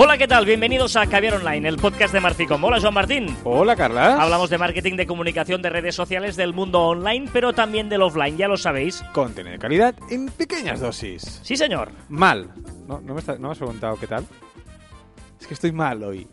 Hola, ¿qué tal? Bienvenidos a Caviar Online, el podcast de Marficom. Hola, Joan Martín. Hola, Carla. Hablamos de marketing, de comunicación, de redes sociales, del mundo online, pero también del offline, ya lo sabéis. Contenido de calidad en pequeñas dosis. Sí, señor. Mal. ¿No, no, me, está- no me has preguntado qué tal? Es que estoy mal hoy.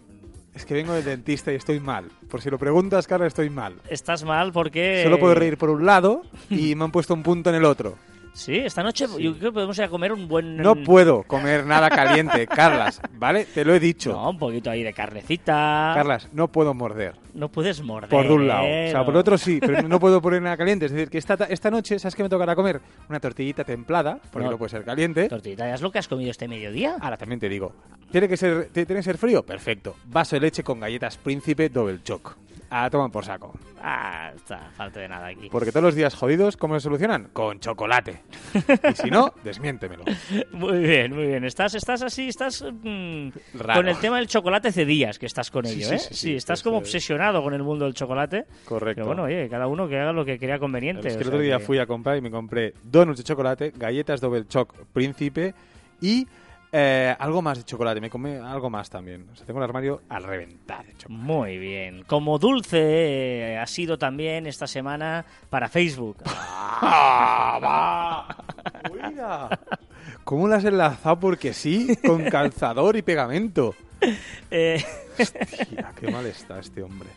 Es que vengo del dentista y estoy mal. Por si lo preguntas, Carla, estoy mal. Estás mal porque... Solo puedo reír por un lado y me han puesto un punto en el otro. Sí, esta noche yo creo que podemos ir a comer un buen... No puedo comer nada caliente, Carlas. ¿Vale? Te lo he dicho. No, un poquito ahí de carnecita. Carlas, no puedo morder. No puedes morder. Por un lado. O sea, por otro sí, pero no puedo poner nada caliente. Es decir, que esta, ta- esta noche, ¿sabes qué me tocará comer? Una tortillita templada, porque No. no, puede ser caliente. Tortillita, ¿ya es lo que has comido este mediodía? Ahora también te digo, ¿tiene que ser, tiene que ser frío? Perfecto. Vaso de leche con galletas Príncipe Double Choc. A toman por saco. Ah, está, falta de nada aquí. Porque todos los días jodidos, ¿cómo se solucionan? Con chocolate. Y si no, desmiéntemelo. Muy bien, muy bien. Estás, estás así, estás mm, Raro. con el tema del chocolate hace días que estás con Sí, ello, sí, ¿eh? sí, sí, estás pues, como eh, obsesionado con el mundo del chocolate. Correcto. Pero bueno, oye, cada uno que haga lo que crea conveniente. Es que el otro día que- fui a comprar y me compré donuts de chocolate, galletas Double Choc Príncipe y eh, algo más de chocolate. Me comí algo más también. O sea, tengo el armario al reventar de chocolate. Muy bien. Como dulce eh, ha sido también esta semana para Facebook. ¡Ah, va! Cuida. ¿Cómo lo has enlazado? Porque sí, con calzador y pegamento. Eh, Hostia, qué mal está este hombre.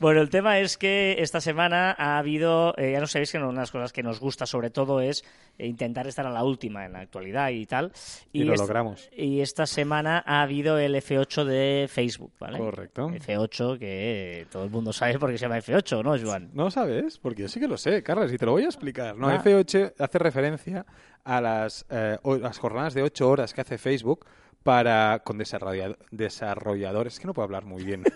Bueno, el tema es que esta semana ha habido, eh, ya no sabéis que una de las cosas que nos gusta sobre todo es eh, intentar estar a la última en la actualidad y tal. Y lo est- logramos. Y esta semana ha habido el F8 de Facebook, ¿vale? Correcto. F8 que todo el mundo sabe por qué se llama F8, ¿no, Joan? ¿No sabes? Porque yo sí que lo sé, Carlos, y te lo voy a explicar. No, Ah. F8 hace referencia a las, eh, las jornadas de 8 horas que hace Facebook para con desarrollado- desarrolladores. Es que no puedo hablar muy bien.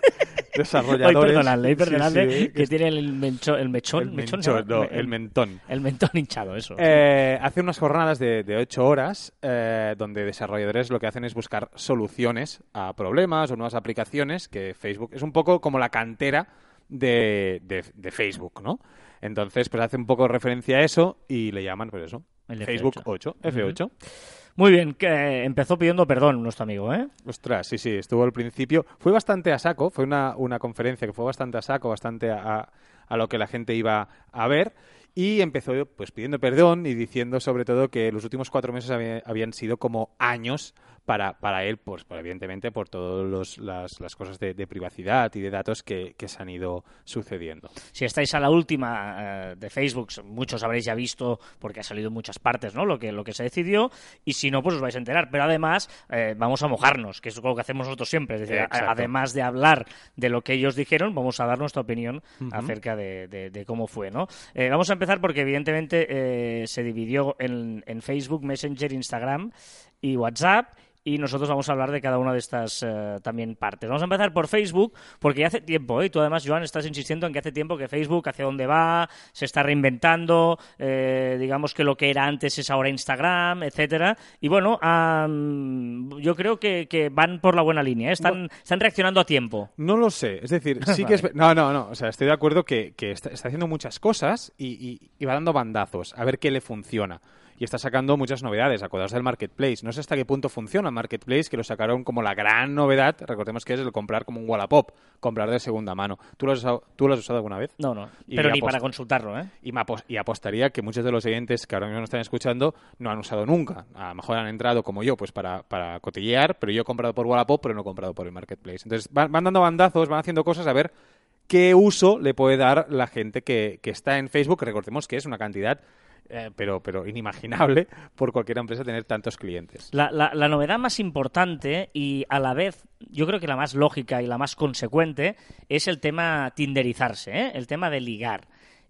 Desarrolladores. perdonadle, Sí, perdonadle sí, que es- tiene el, mencho- el mechón. el no, el mentón. El mentón hinchado, eso. Eh, hace unas jornadas de, de 8 horas eh, donde desarrolladores lo que hacen es buscar soluciones a problemas o nuevas aplicaciones que Facebook es un poco como la cantera de, de- de Facebook, ¿no? Entonces, pues hace un poco referencia a eso y le llaman, pues eso, El F8. Facebook 8, F8. Muy bien, que eh, empezó pidiendo perdón nuestro amigo, ¿eh? Ostras, sí, sí, estuvo al principio. Fue bastante a saco, fue una, una conferencia que fue bastante a saco, bastante a, a lo que la gente iba a ver. Y empezó pues pidiendo perdón y diciendo sobre todo que los últimos cuatro meses había- habían sido como años para, para él, pues por- evidentemente por todas las, las cosas de, de privacidad y de datos que, que se han ido sucediendo. Si estáis a la última eh, de Facebook, muchos habréis ya visto, porque ha salido en muchas partes, ¿no? Lo que, lo que se decidió, y si no, pues os vais a enterar. Pero además, eh, vamos a mojarnos, que es lo que hacemos nosotros siempre. Es decir, Exacto. además de hablar de lo que ellos dijeron, vamos a dar nuestra opinión acerca de, de- de cómo fue, ¿no? Eh, vamos a empezar porque, evidentemente, se dividió en, en Facebook, Messenger, Instagram y WhatsApp. Y nosotros vamos a hablar de cada una de estas eh, también partes. Vamos a empezar por Facebook, porque ya hace tiempo, ¿eh? y tú además, Joan, estás insistiendo en que hace tiempo que Facebook, hacia dónde va, se está reinventando, eh, digamos que lo que era antes es ahora Instagram, etcétera. Y bueno, am, yo creo que, que van por la buena línea, ¿eh? están, están reaccionando a tiempo. No lo sé, es decir, sí que es... No, no, no, o sea, estoy de acuerdo que, que está, está haciendo muchas cosas y, y- y va dando bandazos a ver qué le funciona. Y está sacando muchas novedades, acordaos del Marketplace. No sé hasta qué punto funciona el Marketplace, que lo sacaron como la gran novedad, recordemos que es el comprar como un Wallapop, comprar de segunda mano. ¿Tú lo has usado, ¿tú lo has usado alguna vez? No, no, Y pero ni para consultarlo, ¿eh? Y, y apostaría que muchos de los oyentes que ahora mismo nos están escuchando no han usado nunca. A lo mejor han entrado como yo, pues para, para cotillear, pero yo he comprado por Wallapop, pero no he comprado por el Marketplace. Entonces van, van dando bandazos, van haciendo cosas a ver qué uso le puede dar la gente que, que está en Facebook. Recordemos que es una cantidad, eh, pero, pero inimaginable por cualquier empresa tener tantos clientes. La, la- novedad más importante y a la vez yo creo que la más lógica y la más consecuente es el tema tinderizarse, ¿eh? el tema de ligar.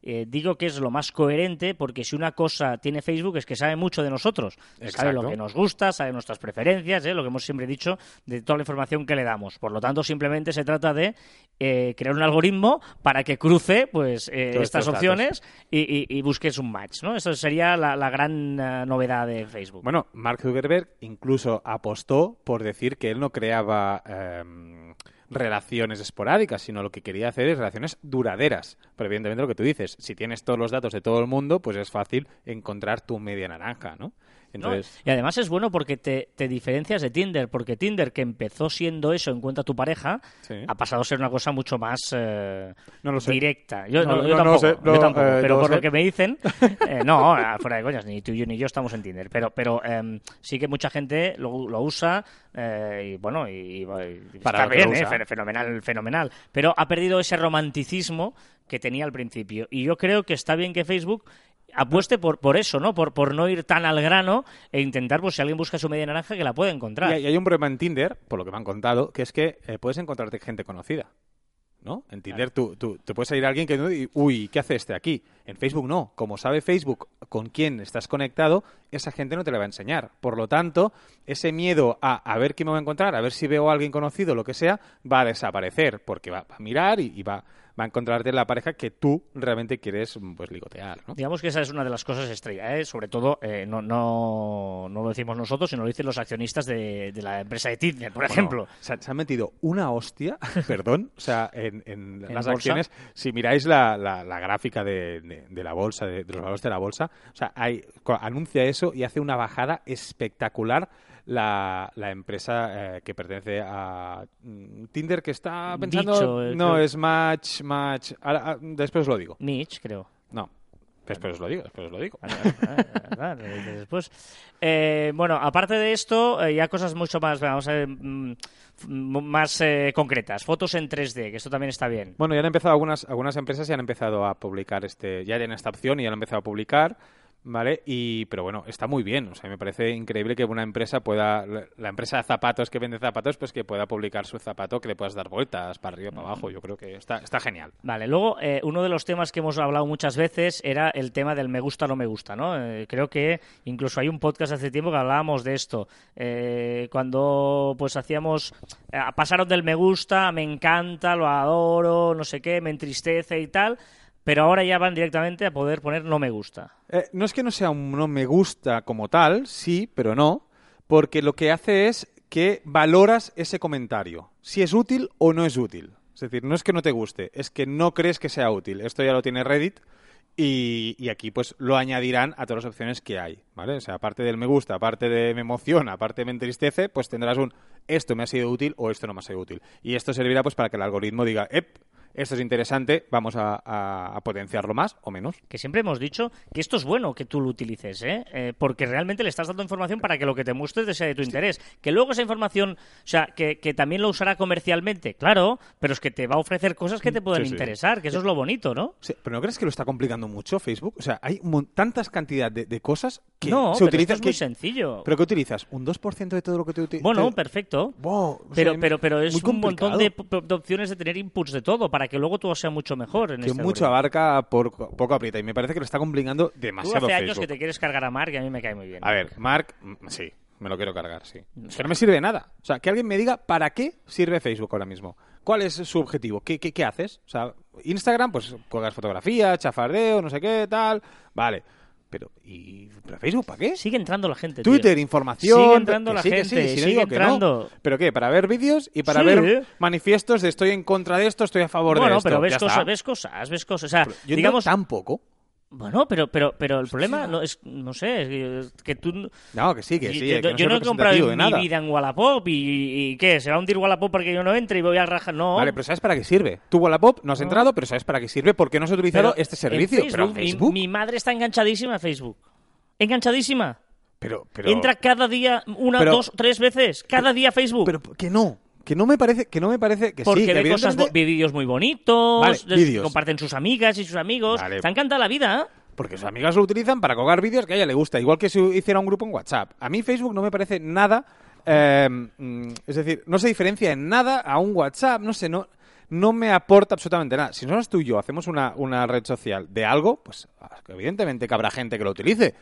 Eh, digo que es lo más coherente porque si una cosa tiene Facebook es que sabe mucho de nosotros. Sabe lo que nos gusta, sabe nuestras preferencias, ¿eh? lo que hemos siempre dicho de toda la información que le damos. Por lo tanto, simplemente se trata de eh, crear un algoritmo para que cruce pues estas opciones y, y- y busques un match. ¿no? Eso sería la, la gran novedad de Facebook. Bueno, Mark Zuckerberg incluso apostó por decir que él no creaba em, relaciones esporádicas, sino lo que quería hacer es relaciones duraderas. Pero evidentemente lo que tú dices, si tienes todos los datos de todo el mundo, pues es fácil encontrar tu media naranja, ¿no? Entonces... Y además es bueno porque te, te, diferencias de Tinder, porque Tinder, que empezó siendo eso, encuentra tu pareja, ha pasado a ser una cosa mucho más eh, no lo sé. directa. Yo, no, yo tampoco, sé, yo tampoco eh, pero por lo que me dicen, eh, no, fuera de coñas, ni tú ni yo estamos en Tinder, pero, pero em, sí que mucha gente lo, lo usa y bueno, y, Para está bien, fenomenal, fenomenal, pero ha perdido ese romanticismo que tenía al principio. Y yo creo que está bien que Facebook apueste por, por eso, ¿no? Por, por no ir tan al grano e intentar, pues si alguien busca su media naranja, que la pueda encontrar. Y hay, un problema en Tinder, por lo que me han contado, que es que eh, puedes encontrarte gente conocida. ¿no? En Tinder tú, tú, te puedes salir a alguien que uy, ¿qué hace este aquí? En Facebook no. Como sabe Facebook con quién estás conectado, esa gente no te la va a enseñar. Por lo tanto, ese miedo a, a ver qué me voy a encontrar, a ver si veo a alguien conocido, lo que sea, va a desaparecer, porque va a mirar y, y va va a encontrarte la pareja que tú realmente quieres pues ligotear. ¿no? Digamos que esa es una de las cosas estrella, ¿eh? sobre todo eh, no, no, no, lo decimos nosotros, sino lo dicen los accionistas de, de la empresa de Tinder, por ejemplo. Se, han metido una hostia, perdón, o sea, en, en, las acciones, si miráis la, la, gráfica de, de, la bolsa, de, los valores de la bolsa, o sea, hay, anuncia eso y hace una bajada espectacular la, la empresa eh, que pertenece a mm, Tinder que está pensando... Eh, no, es Match, Match... después lo digo. Mitch, creo. No, Después os lo digo, después os lo digo. después. Eh, bueno, aparte de esto, ya cosas mucho más, vamos a ver, mm, más concretas. Fotos en 3D, que esto también está bien. Bueno, ya han empezado algunas, algunas empresas ya han empezado a publicar este, ya tienen esta opción y ya han empezado a publicar. ¿Vale? Y, pero bueno, está muy bien. O sea, me parece increíble que una empresa pueda, la empresa de zapatos que vende zapatos, pues que pueda publicar su zapato, que le puedas dar vueltas para arriba, para abajo. Yo creo que está, está genial. Vale, luego eh, uno de los temas que hemos hablado muchas veces era el tema del me gusta o no me gusta, ¿no? Eh, creo que incluso hay un podcast hace tiempo que hablábamos de esto. Eh, cuando pues hacíamos, pasaron del me gusta, me encanta, lo adoro, no sé qué, me entristece y tal pero ahora ya van directamente a poder poner no me gusta. Eh, no es que no sea un no me gusta como tal, sí, pero no, porque lo que hace es que valoras ese comentario, si es útil o no es útil. Es decir, no es que no te guste, es que no crees que sea útil. Esto ya lo tiene Reddit y, aquí pues lo añadirán a todas las opciones que hay, ¿vale? O sea, aparte del me gusta, aparte de me emociona, aparte de me entristece, pues tendrás un esto me ha sido útil o esto no me ha sido útil. Y esto servirá pues para que el algoritmo diga, ep, esto es interesante, vamos a, potenciarlo más o menos. Que siempre hemos dicho que esto es bueno que tú lo utilices, ¿eh? ¿eh? porque realmente le estás dando información para que lo que te muestres sea de tu interés. Que luego esa información, o sea, que, también lo usará comercialmente, claro, pero es que te va a ofrecer cosas que te pueden interesar, que eso es lo bonito, ¿no? pero ¿no crees que lo está complicando mucho Facebook? O sea, hay tantas cantidad de, cosas que no, se utilizan. es muy sencillo. ¿Pero qué utilizas? ¿Un 2% de todo lo que te utilizas? Bueno, perfecto. pero, pero, pero es un montón de, opciones de tener inputs de todo para que luego todo sea mucho mejor. En que este mucho abarca, por, poco aprieta. Y me parece que lo está complicando demasiado. Tú hace años que te quieres cargar a Mark y a mí me cae muy bien. A ver, Mark, mm, sí, me lo quiero cargar, sí. Es que no me sirve de nada. O sea, que alguien me diga para qué sirve Facebook ahora mismo. ¿Cuál es su objetivo? ¿Qué, qué, qué haces? O sea, Instagram, pues colgas fotografías, chafardeo, no sé qué, tal. Vale. Pero, ¿y Facebook para qué? Sigue entrando la gente. Twitter, información. Sigue entrando la gente. sigue entrando. ¿Pero qué? ¿Para ver vídeos y para ver manifiestos de estoy en contra de esto, estoy a favor de esto? Bueno, pero ves cosas, ves cosas, ves cosas. O sea, yo digamos. Tampoco. Bueno, pero, pero, pero el problema no es, no sé, que tú... No, que sí, que sí. Yo, no, he comprado mi vida en Wallapop y, y, ¿qué? ¿Se va a hundir Wallapop porque yo no entre y voy a rajar? No. Vale, pero ¿sabes para qué sirve? Tú Wallapop no has entrado, pero ¿sabes para qué sirve? porque no has utilizado este servicio? pero Facebook... Mi, mi, madre está enganchadísima a Facebook. Enganchadísima. Pero, pero... Entra cada día, una, dos, tres veces, cada día a Facebook. Pero que no, que no me parece que no me parece que porque sí, ve cosas vídeos muy bonitos comparten sus amigas y sus amigos vale. te encanta la vida ¿eh? porque sus amigas lo utilizan para colgar vídeos que a ella le gusta igual que si hiciera un grupo en WhatsApp a mí Facebook no me parece nada eh, mm, es decir no se diferencia en nada a un WhatsApp no sé no no me aporta absolutamente nada. Si nosotros tú y yo hacemos una, una red social de algo, pues evidentemente que habrá gente que lo utilice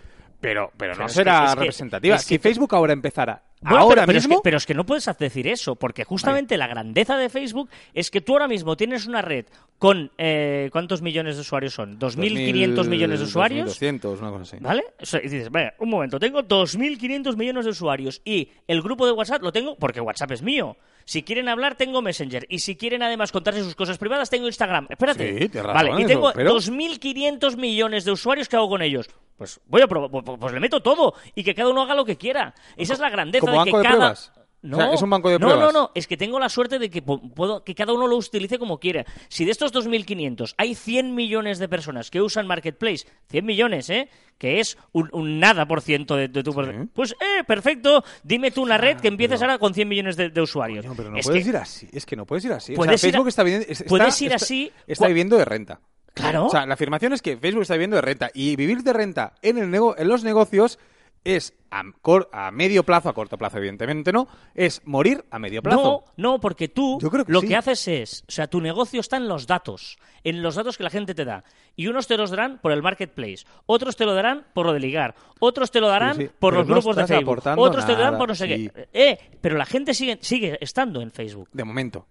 pero, pero, no será representativa. si Facebook ahora empezara ahora pero, mismo... Es que, pero es que no puedes decir eso, porque justamente la grandeza de Facebook es que tú ahora mismo tienes una red con... Eh, ¿Cuántos millones de usuarios son? ¿2.500 millones de usuarios? 2.200, una cosa así. ¿Vale? y dices, vaya, un momento, tengo 2.500 millones de usuarios y el grupo de WhatsApp lo tengo porque WhatsApp es mío. Si quieren hablar, tengo Messenger. Y si quieren además contarse sus cosas privadas, tengo Instagram. Espérate. Sí, razón vale, y tengo pero- 2.500 millones de usuarios que hago con ellos. Pues voy a probar, pues, pues le meto todo y que cada uno haga lo que quiera. Esa es la grandeza ¿Como de que banco de cada... pruebas? No, O sea, ¿es un banco de no, pruebas? no, no, es que tengo la suerte de que puedo que cada uno lo utilice como quiera. Si de estos 2.500 hay 100 millones de personas que usan Marketplace, 100 millones, ¿eh? Que es un, un nada por ciento de, de tu... Pues, eh, perfecto, dime tú una red que empieces ahora con 100 millones de, de usuarios. No, pero no Es puedes que- ir así. Es que no puedes ir así. O Puedes sea, ir a- Facebook está, viviendo- es- puedes está- ir está- así Está viviendo de renta. Claro. O sea, la afirmación es que Facebook está viviendo de renta. Y vivir de renta en, el nego- en los negocios es a, cor- a medio plazo, a corto plazo, evidentemente no, es morir a medio plazo. No, no, porque tú Yo creo que lo sí. que haces es, o sea, tu negocio está en los datos, en los datos que la gente te da. Y unos te los darán por el marketplace, otros te lo darán por lo de ligar, otros te lo darán Sí, sí, por pero los no grupos de Facebook, otros te lo darán por no sé sí. qué. Eh, pero la gente sigue, sigue estando en Facebook. De momento.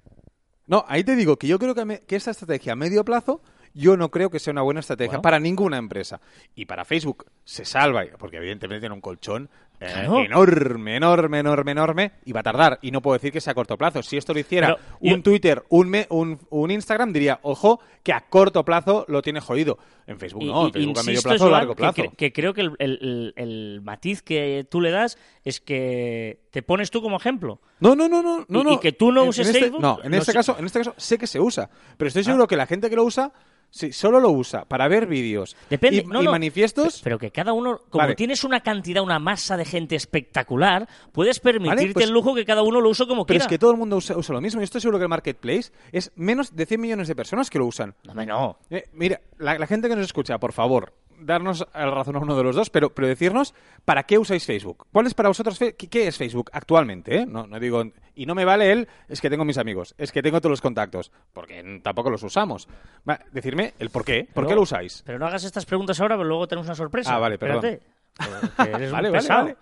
No, ahí te digo que yo creo que, me- que esta estrategia a medio plazo, yo no creo que sea una buena estrategia Bueno. para ninguna empresa. Y para Facebook se salva, porque evidentemente tiene un colchón eh, Claro. enorme, enorme, enorme, enorme, y va a tardar. Y no puedo decir que sea a corto plazo. Si esto lo hiciera Pero un yo- Twitter, un, me- un, un Instagram, diría, ojo, que a corto plazo lo tiene jodido. En Facebook Y- no, y- en Facebook a medio insisto, plazo o largo plazo. Que, creo que el, el- el- matiz que tú le das es que te pones tú como ejemplo. No, no, no, no, no, ¿Y- no. y que tú no En- uses en este- Facebook? No, en No este sé. caso, en este caso sé que se usa, pero estoy seguro que la gente que lo usa sí, solo lo usa para ver vídeos Depende, y, no, y no. manifiestos. Pero que cada uno, como Vale. tienes una cantidad, una masa de gente espectacular, puedes permitirte pues- el lujo que cada uno lo use como pero quiera. es que todo el mundo usa, usa lo mismo. Yo estoy seguro que el marketplace es menos de 100 millones de personas que lo usan. No, no. Eh, mira, la, la gente que nos escucha, por favor, darnos la razón a uno de los dos, pero, pero decirnos para qué usáis Facebook. ¿Cuál es para vosotros qué, qué es Facebook actualmente? eh? No, no digo y no me vale él, es que tengo mis amigos, es que tengo todos los contactos, porque tampoco los usamos. Va, decirme el por qué, por Pero- qué lo usáis. Pero no hagas estas preguntas ahora, pero luego tenemos una sorpresa. Ah, vale, perdón. Espérate. Un Vale, vale.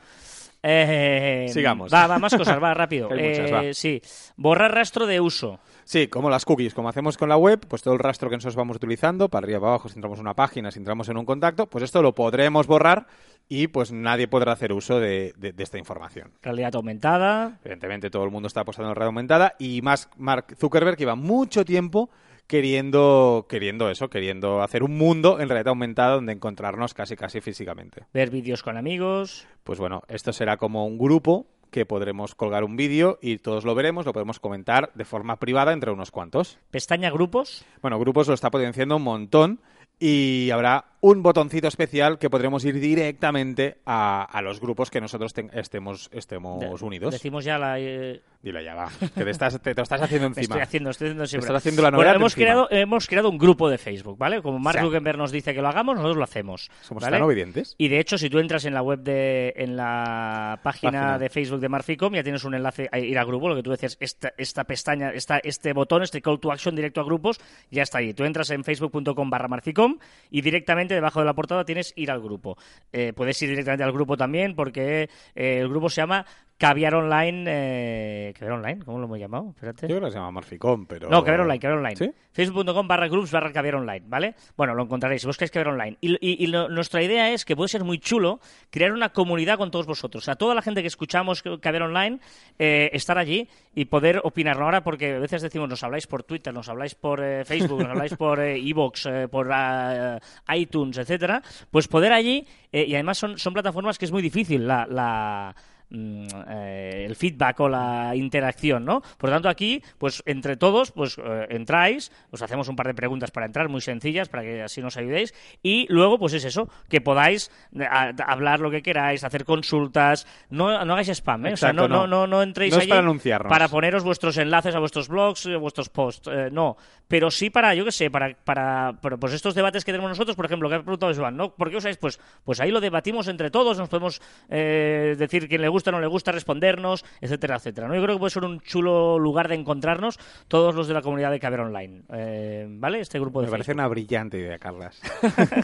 Eh, Sigamos. Va, va, más cosas, va, rápido. Muchas, Eh, va. Sí, borrar rastro de uso. Sí, como las cookies, como hacemos con la web, pues todo el rastro que nosotros vamos utilizando, para arriba, para abajo, si entramos en una página, si entramos en un contacto, pues esto lo podremos borrar y pues nadie podrá hacer uso de, de- de esta información. Realidad aumentada. Evidentemente todo el mundo está apostando en red aumentada y más Mark Zuckerberg lleva mucho tiempo queriendo, queriendo eso, queriendo hacer un mundo en realidad aumentada donde encontrarnos casi casi físicamente. Ver vídeos con amigos. Pues bueno, esto será como un grupo que podremos colgar un vídeo y todos lo veremos, lo podemos comentar de forma privada entre unos cuantos. Pestaña grupos. Bueno, grupos lo está potenciando un montón y habrá un botoncito especial que podremos ir directamente a, a los grupos que nosotros ten- estemos, estemos De- unidos. Decimos ya la. eh, Dile ya va, que te, estás, te, te lo estás haciendo encima. estoy haciendo, estoy haciendo siempre. estás haciendo la Bueno, hemos encima. creado, hemos creado un grupo de Facebook, ¿vale? Como Mark Sí. Zuckerberg nos dice que lo hagamos, nosotros lo hacemos. Somos ¿vale? tan obedientes. Y de hecho, si tú entras en la web de, en la página, Página. de Facebook de Marficom, ya tienes un enlace a ir a grupo, lo que tú decías, esta, esta pestaña, esta, este botón, este call to action directo a grupos, ya está ahí. Tú entras en facebook.com barra Marficom y directamente debajo de la portada tienes ir al grupo. Eh, puedes ir directamente al grupo también porque eh, el grupo se llama Caviar Online. Eh, ¿Caviar Online? ¿Cómo lo hemos llamado? Espérate. Yo creo que se llama Marficom, pero... No, Caber Online, Caber Online. ¿Sí? Facebook.com barra groups barra Caber Online, ¿vale? Bueno, lo encontraréis, si buscáis Caber Online. Y, y- y lo- nuestra idea es que puede ser muy chulo crear una comunidad con todos vosotros. O sea, toda la gente que escuchamos Caber Online, eh, estar allí y poder opinarlo ahora, porque a veces decimos, nos habláis por Twitter, nos habláis por eh, Facebook, nos habláis por eh, Evox, eh, por ah, iTunes, etcétera. Pues poder allí, eh, y además son, son plataformas que es muy difícil la- la eh, el feedback o la interacción, ¿no? Por lo tanto, aquí, pues entre todos, pues eh, entráis, os hacemos un par de preguntas para entrar, muy sencillas, para que así nos ayudéis, y luego, pues es eso, que podáis eh, a- hablar lo que queráis, hacer consultas, no, no hagáis spam, ¿eh? o sea, no, no, no. no, no entréis No allí para para poneros vuestros enlaces a vuestros blogs, a vuestros posts, eh, no, pero sí para, yo qué sé, para, para, para, pues estos debates que tenemos nosotros, por ejemplo, que ha preguntado Joan, ¿no? ¿Por qué usáis? Pues, pues ahí lo debatimos entre todos, nos podemos decir quién le gusta, no le gusta, respondernos, etcétera, etcétera. ¿no? Yo creo que puede ser un chulo lugar de encontrarnos todos los de la comunidad de Caber Online, eh, ¿vale? Este grupo de Me parece una brillante idea, Carlas.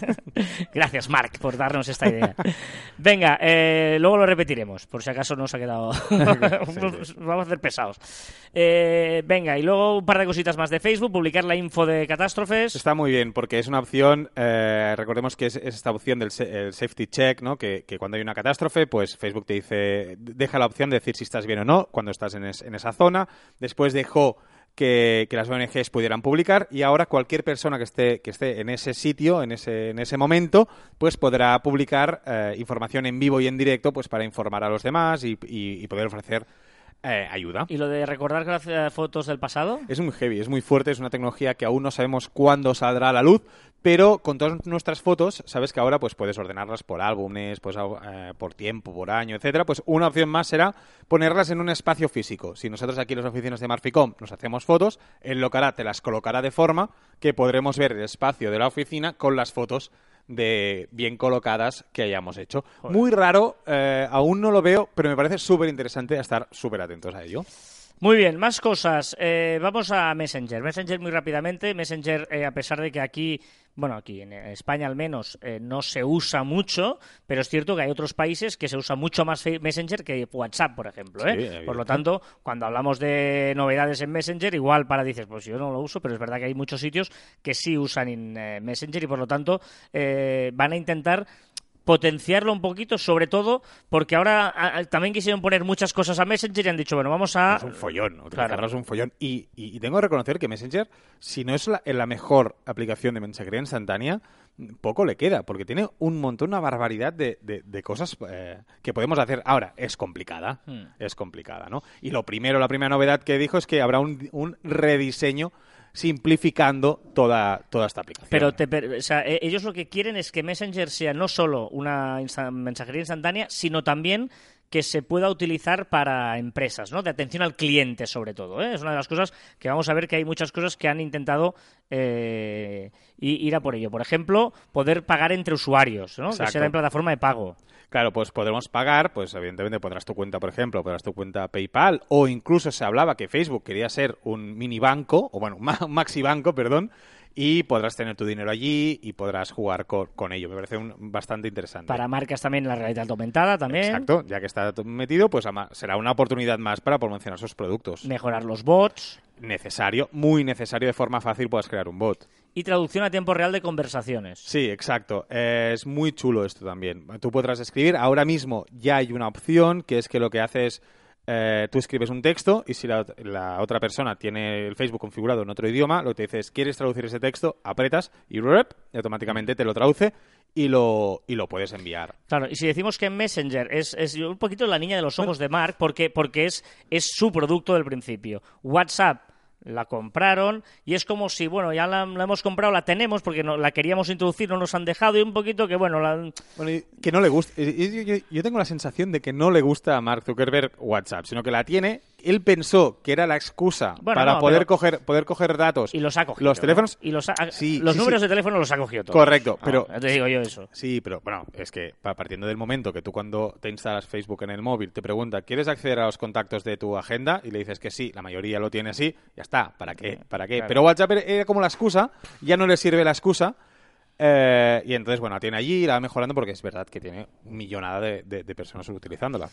Gracias, Mark, por darnos esta idea. Venga, eh, luego lo repetiremos, por si acaso nos ha quedado. Vamos a hacer pesados. Eh, venga, y luego un par de cositas más de Facebook, publicar la info de catástrofes. Está muy bien, porque es una opción, eh, recordemos que es, es esta opción del el safety check, ¿no? Que, que cuando hay una catástrofe, pues Facebook te dice deja la opción de decir si estás bien o no cuando estás en, en esa zona. Después dejó que, las ONGs pudieran publicar y ahora cualquier persona que esté, que esté en ese sitio, en ese, en ese momento, pues podrá publicar eh, información en vivo y en directo pues para informar a los demás y, y poder ofrecer eh, ayuda. ¿Y lo de recordar las fotos del pasado? Es muy heavy, es muy fuerte, es una tecnología que aún no sabemos cuándo saldrá a la luz, pero con todas nuestras fotos, sabes que ahora pues puedes ordenarlas por álbumes, pues eh, por tiempo, por año, etcétera. Pues una opción más será ponerlas en un espacio físico. Si nosotros aquí en las oficinas de Marficom nos hacemos fotos, él lo que hará te las colocará de forma que podremos ver el espacio de la oficina con las fotos de bien colocadas que hayamos hecho. Muy raro, eh, aún no lo veo, pero me parece súper interesante estar súper atentos a ello. Muy bien, más cosas. Eh, vamos a Messenger. Messenger muy rápidamente. Messenger, eh, a pesar de que aquí, bueno, aquí en España al menos, eh, no se usa mucho, pero es cierto que hay otros países que se usa mucho más Messenger que WhatsApp, por ejemplo. por lo tanto, cuando hablamos de novedades en Messenger, igual para dices, pues yo no lo uso, pero es verdad que hay muchos sitios que sí usan en Messenger y por lo tanto van a intentar potenciarlo un poquito, sobre todo porque ahora también quisieron poner muchas cosas a Messenger y han dicho, bueno, vamos a... Es un follón, claro. es un follón. Y, y, tengo que reconocer que Messenger, si no es la, la mejor aplicación de mensajería instantánea, poco le queda, porque tiene un montón, una barbaridad de, de, cosas eh, que podemos hacer. Ahora, es complicada, hmm. es complicada, ¿no? Y lo primero, la primera novedad que dijo es que habrá un, un rediseño simplificando toda, toda esta aplicación. Pero e, ellos lo que quieren es que Messenger sea no solo una mensajería instantánea, sino también que se pueda utilizar para empresas, ¿no? De atención al cliente, sobre todo. ¿eh? Es una de las cosas que vamos a ver que hay muchas cosas que han intentado eh, ir a por ello. Por ejemplo, poder pagar entre usuarios, ¿no? Que sea en plataforma de pago. Claro, pues podremos pagar, pues evidentemente pondrás tu cuenta, por ejemplo, pondrás tu cuenta PayPal, o incluso se hablaba que Facebook quería ser un mini banco, o bueno, un maxi banco, perdón, y podrás tener tu dinero allí y podrás jugar con, ello. Me parece bastante interesante. Para marcas también la realidad aumentada también. Exacto, ya que está metido, pues será una oportunidad más para promocionar sus productos. Mejorar los bots. Necesario, muy necesario, de forma fácil puedas crear un bot. Y traducción a tiempo real de conversaciones. Sí, exacto. es muy chulo esto también. Tú podrás escribir, ahora mismo ya hay una opción que es que lo que hace es eh, tú escribes un texto y si la, otra persona tiene el Facebook configurado en otro idioma, lo que te dice es, ¿quieres traducir ese texto? Apretas y, rep, y automáticamente te lo traduce y lo, y lo puedes enviar. Claro, y si decimos que Messenger es, es un poquito la niña de los ojos de Mark, porque, porque es, es su producto del principio. WhatsApp la compraron y es como si, bueno, ya la, hemos comprado, la tenemos porque no, la queríamos introducir, no nos han dejado y un poquito que, bueno, la... bueno que no le gusta. Yo, tengo la sensación de que no le gusta a Mark Zuckerberg WhatsApp, sino que la tiene él pensó que era la excusa para poder coger poder coger datos y los ha cogido, los teléfonos y los, los números de teléfono los ha cogido todos correcto pero te digo yo eso sí pero bueno es que partiendo del momento que tú cuando te instalas Facebook en el móvil te pregunta ¿quieres acceder a los contactos de tu agenda? y le dices que sí la mayoría lo tiene así ya está ¿para qué? ¿para qué? pero WhatsApp era como la excusa ya no le sirve la excusa eh, y entonces, bueno, tiene allí, la va mejorando porque es verdad que tiene millonada de, de, personas utilizándola.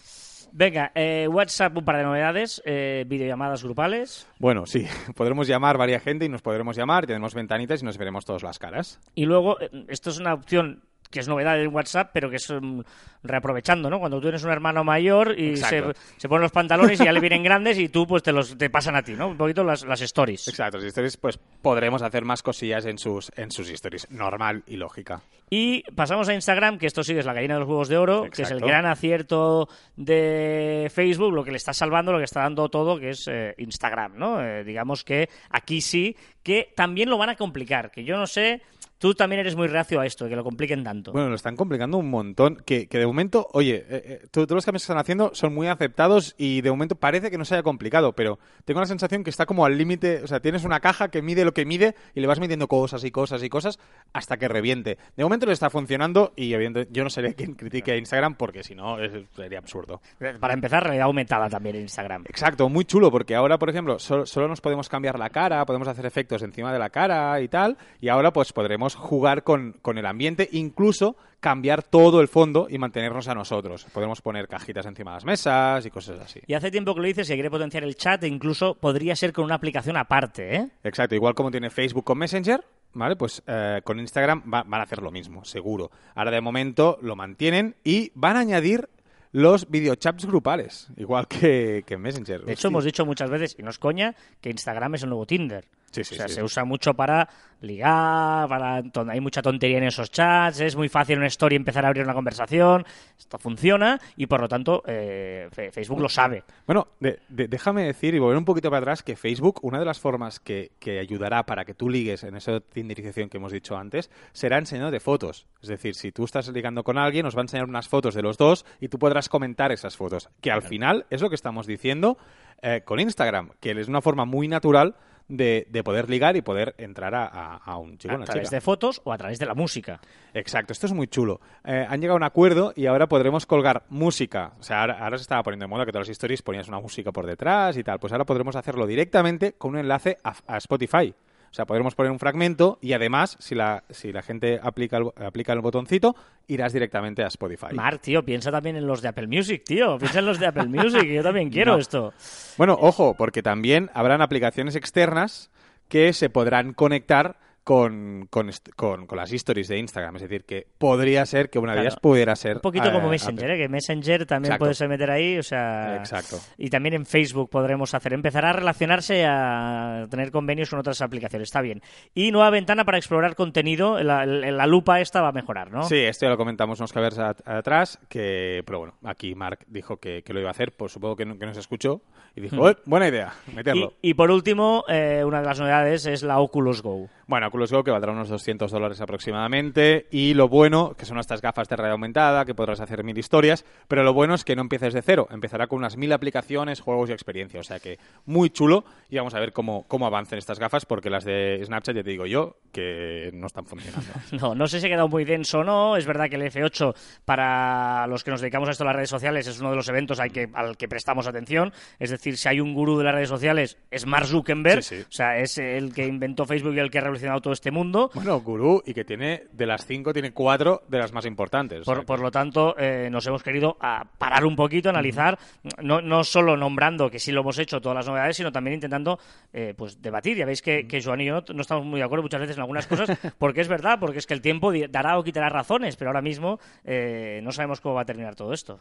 Venga, eh, WhatsApp, un par de novedades, eh, videollamadas grupales. Bueno, sí, podremos llamar varias gente y nos podremos llamar, tenemos ventanitas y nos veremos todas las caras. Y luego, esto es una opción que es novedad en WhatsApp, pero que es um, reaprovechando, ¿no? Cuando tú tienes un hermano mayor y se, se, ponen los pantalones y ya le vienen grandes y tú pues te los te pasan a ti, ¿no? Un poquito las, las stories. Exacto, las stories pues podremos hacer más cosillas en sus, en sus stories, normal y lógica. Y pasamos a Instagram, que esto sí es la gallina de los huevos de oro, que es el gran acierto de Facebook, lo que le está salvando, lo que está dando todo, que es eh, Instagram, ¿no? Eh, digamos que aquí sí, que también lo van a complicar, que yo no sé Tú también eres muy reacio a esto, que lo compliquen tanto. Bueno, lo están complicando un montón. Que, de momento, oye, eh, eh, todos los cambios que están haciendo son muy aceptados y de momento parece que no se haya complicado, pero tengo la sensación que está como al límite. O sea, tienes una caja que mide lo que mide y le vas metiendo cosas y cosas y cosas hasta que reviente. De momento le está funcionando y evidentemente yo no seré quien critique a Instagram porque si no sería absurdo. Para empezar, realidad aumentada también en Instagram. Exacto, muy chulo porque ahora, por ejemplo, solo nos podemos cambiar la cara, podemos hacer efectos encima de la cara y tal, y ahora pues podremos jugar con, con, el ambiente, incluso cambiar todo el fondo y mantenernos a nosotros. Podemos poner cajitas encima de las mesas y cosas así. Y hace tiempo que lo dices, si quiere potenciar el chat, incluso podría ser con una aplicación aparte, ¿eh? Exacto, igual como tiene Facebook con Messenger, ¿vale? Pues eh, con Instagram van a hacer lo mismo, seguro. Ahora de momento lo mantienen y van a añadir los videochats grupales, igual que, que Messenger. De hecho, hemos dicho muchas veces, y no es coña, que Instagram es el nuevo Tinder. Sí, sí, o sea, sí. se usa mucho para ligar, para hay mucha tontería en esos chats, es muy fácil en una story empezar a abrir una conversación, esto funciona y por lo tanto eh, Facebook lo sabe. Bueno, de- de- déjame decir y volver un poquito para atrás que Facebook, una de las formas que, que ayudará para que tú ligues en esa tinderización que hemos dicho antes, será enseñándote fotos. Es decir, si tú estás ligando con alguien, os va a enseñar unas fotos de los dos y tú podrás comentar esas fotos. Que al final es lo que estamos diciendo eh, con Instagram, que es una forma muy natural de, de poder ligar y poder entrar a, a- a un chico A una través chica. de fotos o a través de la música. Exacto, esto es muy chulo. Eh, han llegado a un acuerdo y ahora podremos colgar música. O sea, ahora, ahora se estaba poniendo de moda que todas las stories ponías una música por detrás y tal. Pues ahora podremos hacerlo directamente con un enlace a, a Spotify. O sea, podremos poner un fragmento y además, si la, si la gente aplica el, aplica el botoncito, irás directamente a Spotify. Mark, tío, piensa también en los de Apple Music, tío. Piensa en los de Apple Music, yo también quiero No. esto. Bueno, ojo, porque también habrán aplicaciones externas que se podrán conectar con, con, con- con las stories de Instagram. Es decir, que podría ser que una de ellas pudiera ser... Un poquito eh, como Messenger, ¿eh? que Messenger también Exacto. puedes meter ahí, o sea... Exacto. Y también en Facebook podremos hacer, empezar a relacionarse, a tener convenios con otras aplicaciones, está bien. Y nueva ventana para explorar contenido, la, la- la lupa esta va a mejorar, ¿no? Sí, esto ya lo comentamos unos cabers at- atrás, que, pero bueno, aquí Mark dijo que, que lo iba a hacer, pues supongo que, no, que nos escuchó y dijo, "Eh, buena idea, meterlo. Y, y por último, eh, una de las novedades es la Oculus Go. Bueno, Oculus Go que valdrá unos 200 dólares aproximadamente y lo bueno, que son estas gafas de realidad aumentada, que podrás hacer mil historias, pero lo bueno es que no empieces de cero, empezará con unas mil aplicaciones, juegos y experiencias, o sea que muy chulo y vamos a ver cómo, cómo avancen estas gafas porque las de Snapchat ya te digo yo que no están funcionando. No, no sé si ha quedado muy denso o no. Es verdad que el F8, para los que nos dedicamos a esto en las redes sociales, es uno de los eventos al que, al que prestamos atención. Es decir, si hay un gurú de las redes sociales, es Mark Zuckerberg. Sí, sí. O sea, es el que inventó Facebook y el que ha revolucionado todo este mundo. Bueno, gurú y que tiene de las cinco tiene cuatro de las más importantes. o sea Por, lo tanto, eh, nos hemos querido a, parar un poquito, analizar, no, no solo nombrando que sí lo hemos hecho todas las novedades, sino también intentando eh, pues debatir. Ya veis que, que Joan y yo no, no estamos muy de acuerdo muchas veces en algunas cosas, porque es verdad, porque es que el tiempo dará o quitará razones, pero ahora mismo eh, no sabemos cómo va a terminar todo esto.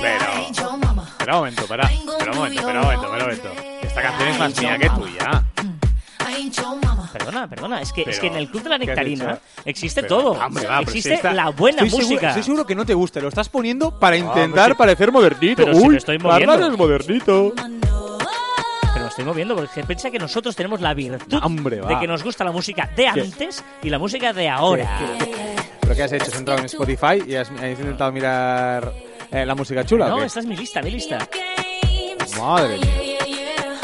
Pero-. Espera un momento, espera. Espera un momento, espera un momento, espera un momento. Esta canción es más mía que tuya. Perdona, perdona, es que, es Pero, que en el Club de la ¿qué Nectarina existe Pero, todo. hombre, va, pero si existe esta- la buena estoy seguro- música. estoy seguro que no te gusta, lo estás poniendo para pues intentar sí. parecer modernito. Pero si Uy, me estoy moviendo. Es modernito. Pero me estoy moviendo porque piensa que nosotros tenemos la virtud Hombre, de que nos gusta la música de antes y la música de ahora. ¿Pero qué has hecho? ¿Has entrado en Spotify y has, has intentado mirar eh, la música chula o No, qué? esta es mi lista, mi lista. Madre mía.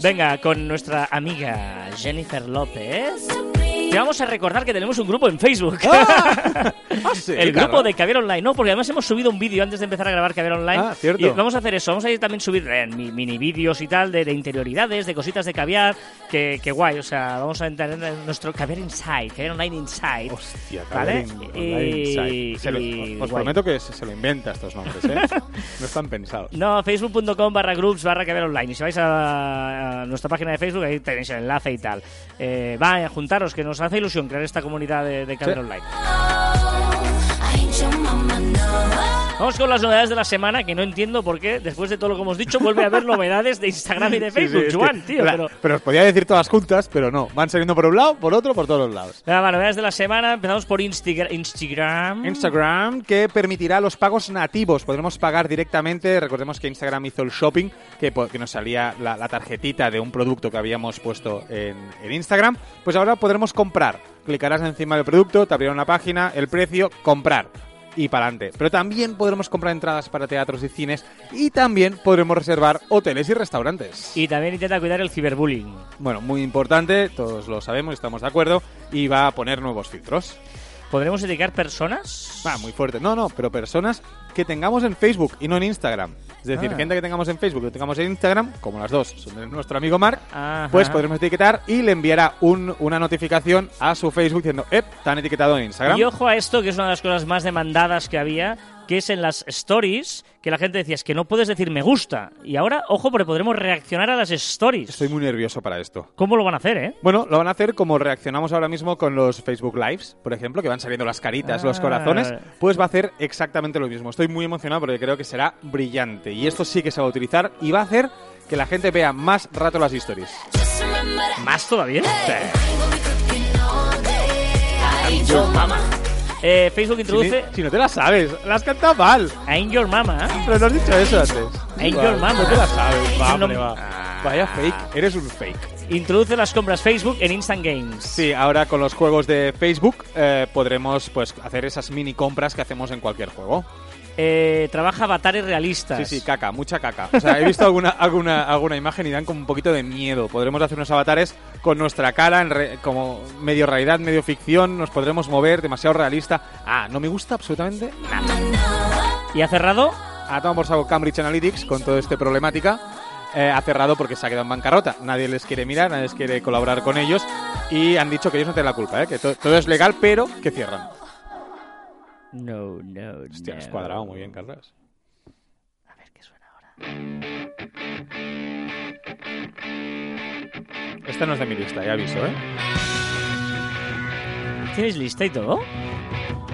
Venga, con nuestra amiga Jennifer López. Te vamos a recordar que tenemos un grupo en Facebook. Ah, sí, el grupo de Caviar Online, no, porque además hemos subido un vídeo antes de empezar a grabar Caviar Online. Ah, cierto. Y vamos a hacer eso, vamos a ir también subir eh, mi- mini vídeos y tal de, de interioridades, de cositas de caviar, que, que guay, o sea, vamos a entrar en nuestro Caviar Inside, Caviar Online Inside. Hostia, ¿Vale? Caviar Y- Online Inside. Se lo- y os prometo que se, se lo inventa estos nombres, ¿eh? no están pensados. No, facebook.com barra groups barra caviar online. Y si vais a, a nuestra página de Facebook, ahí tenéis el enlace y tal. Eh, va a juntaros, que nos hace ilusión crear esta comunidad de, de caviar Sí. online. Vamos con las novedades de la semana, que no entiendo por qué, después de todo lo que hemos dicho, vuelve a haber novedades de Instagram y de Sí, sí, Facebook. que- Juan, tío, la- pero... os podía decir todas juntas, pero no. Van saliendo por un lado, por otro, por todos los lados. Nada, va, novedades de la semana. Empezamos por Instigra- Instagram. Instagram que permitirá los pagos nativos. Podremos pagar directamente. Recordemos que Instagram hizo el shopping, que, que nos salía la, la tarjetita de un producto que habíamos puesto en, en Instagram. Pues ahora podremos comprar. Clicarás encima del producto, te abrirá una página, el precio, comprar. Y para adelante. Pero también podremos comprar entradas para teatros y cines. Y también podremos reservar hoteles y restaurantes. Y también intenta cuidar el ciberbullying. Bueno, muy importante, todos lo sabemos, estamos de acuerdo. Y va a poner nuevos filtros. ¿Podremos indicar personas? Va, muy fuerte. No, no, pero personas que tengamos en Facebook y no en Instagram. Es decir, Ah. gente que tengamos en Facebook y que tengamos en Instagram, como las dos son de nuestro amigo Mark, Ajá. pues podremos etiquetar y le enviará un- una notificación a su Facebook diciendo, ¡Ep! Te han etiquetado en Instagram. Y ojo a esto, que es una de las cosas más demandadas que había, que es en las stories, que la gente decía, es que no puedes decir me gusta. Y ahora, ojo, porque podremos reaccionar a las stories. Estoy muy nervioso para esto. ¿Cómo lo van a hacer, eh? Bueno, lo van a hacer como reaccionamos ahora mismo con los Facebook Lives, por ejemplo, que van saliendo las caritas, los Ah. corazones, pues va a hacer exactamente lo mismo. Estoy muy emocionado porque creo que será brillante. Y esto sí que se va a utilizar y va a hacer que la gente vea más rato las stories. ¿Más todavía? I ain't gonna ain't. Eh, Facebook Si, introduce ni- si no te la sabes, la has cantado mal. I'm Your Mama. Pero no has dicho eso antes. Ain't your mama. No te la sabes. Va, hombre, va. Vaya fake. Eres un fake. Introduce las compras Facebook en Instant Games. Sí, ahora con los juegos de Facebook eh, podremos pues hacer esas mini compras que hacemos en cualquier juego. Eh, trabaja avatares realistas. Sí, sí, caca, mucha caca. O sea, he visto alguna, alguna, alguna imagen y dan como un poquito de miedo. Podremos hacer unos avatares con nuestra cara, en re- como medio realidad, medio ficción, nos podremos mover, demasiado realista. Ah, no me gusta absolutamente nada. ¿Y ha cerrado? Ha tomado por saco Cambridge Analytics con toda esta problemática. Eh, ha cerrado porque se ha quedado en bancarrota. Nadie les quiere mirar, nadie les quiere colaborar con ellos. Y han dicho que ellos no tienen la culpa, ¿eh? que to- todo es legal, pero que cierran. No, no, Hostia, no. has cuadrado muy bien, Carlos. A ver qué suena ahora. Esta no es de mi lista, ya aviso, ¿eh? ¿Tienes lista y todo?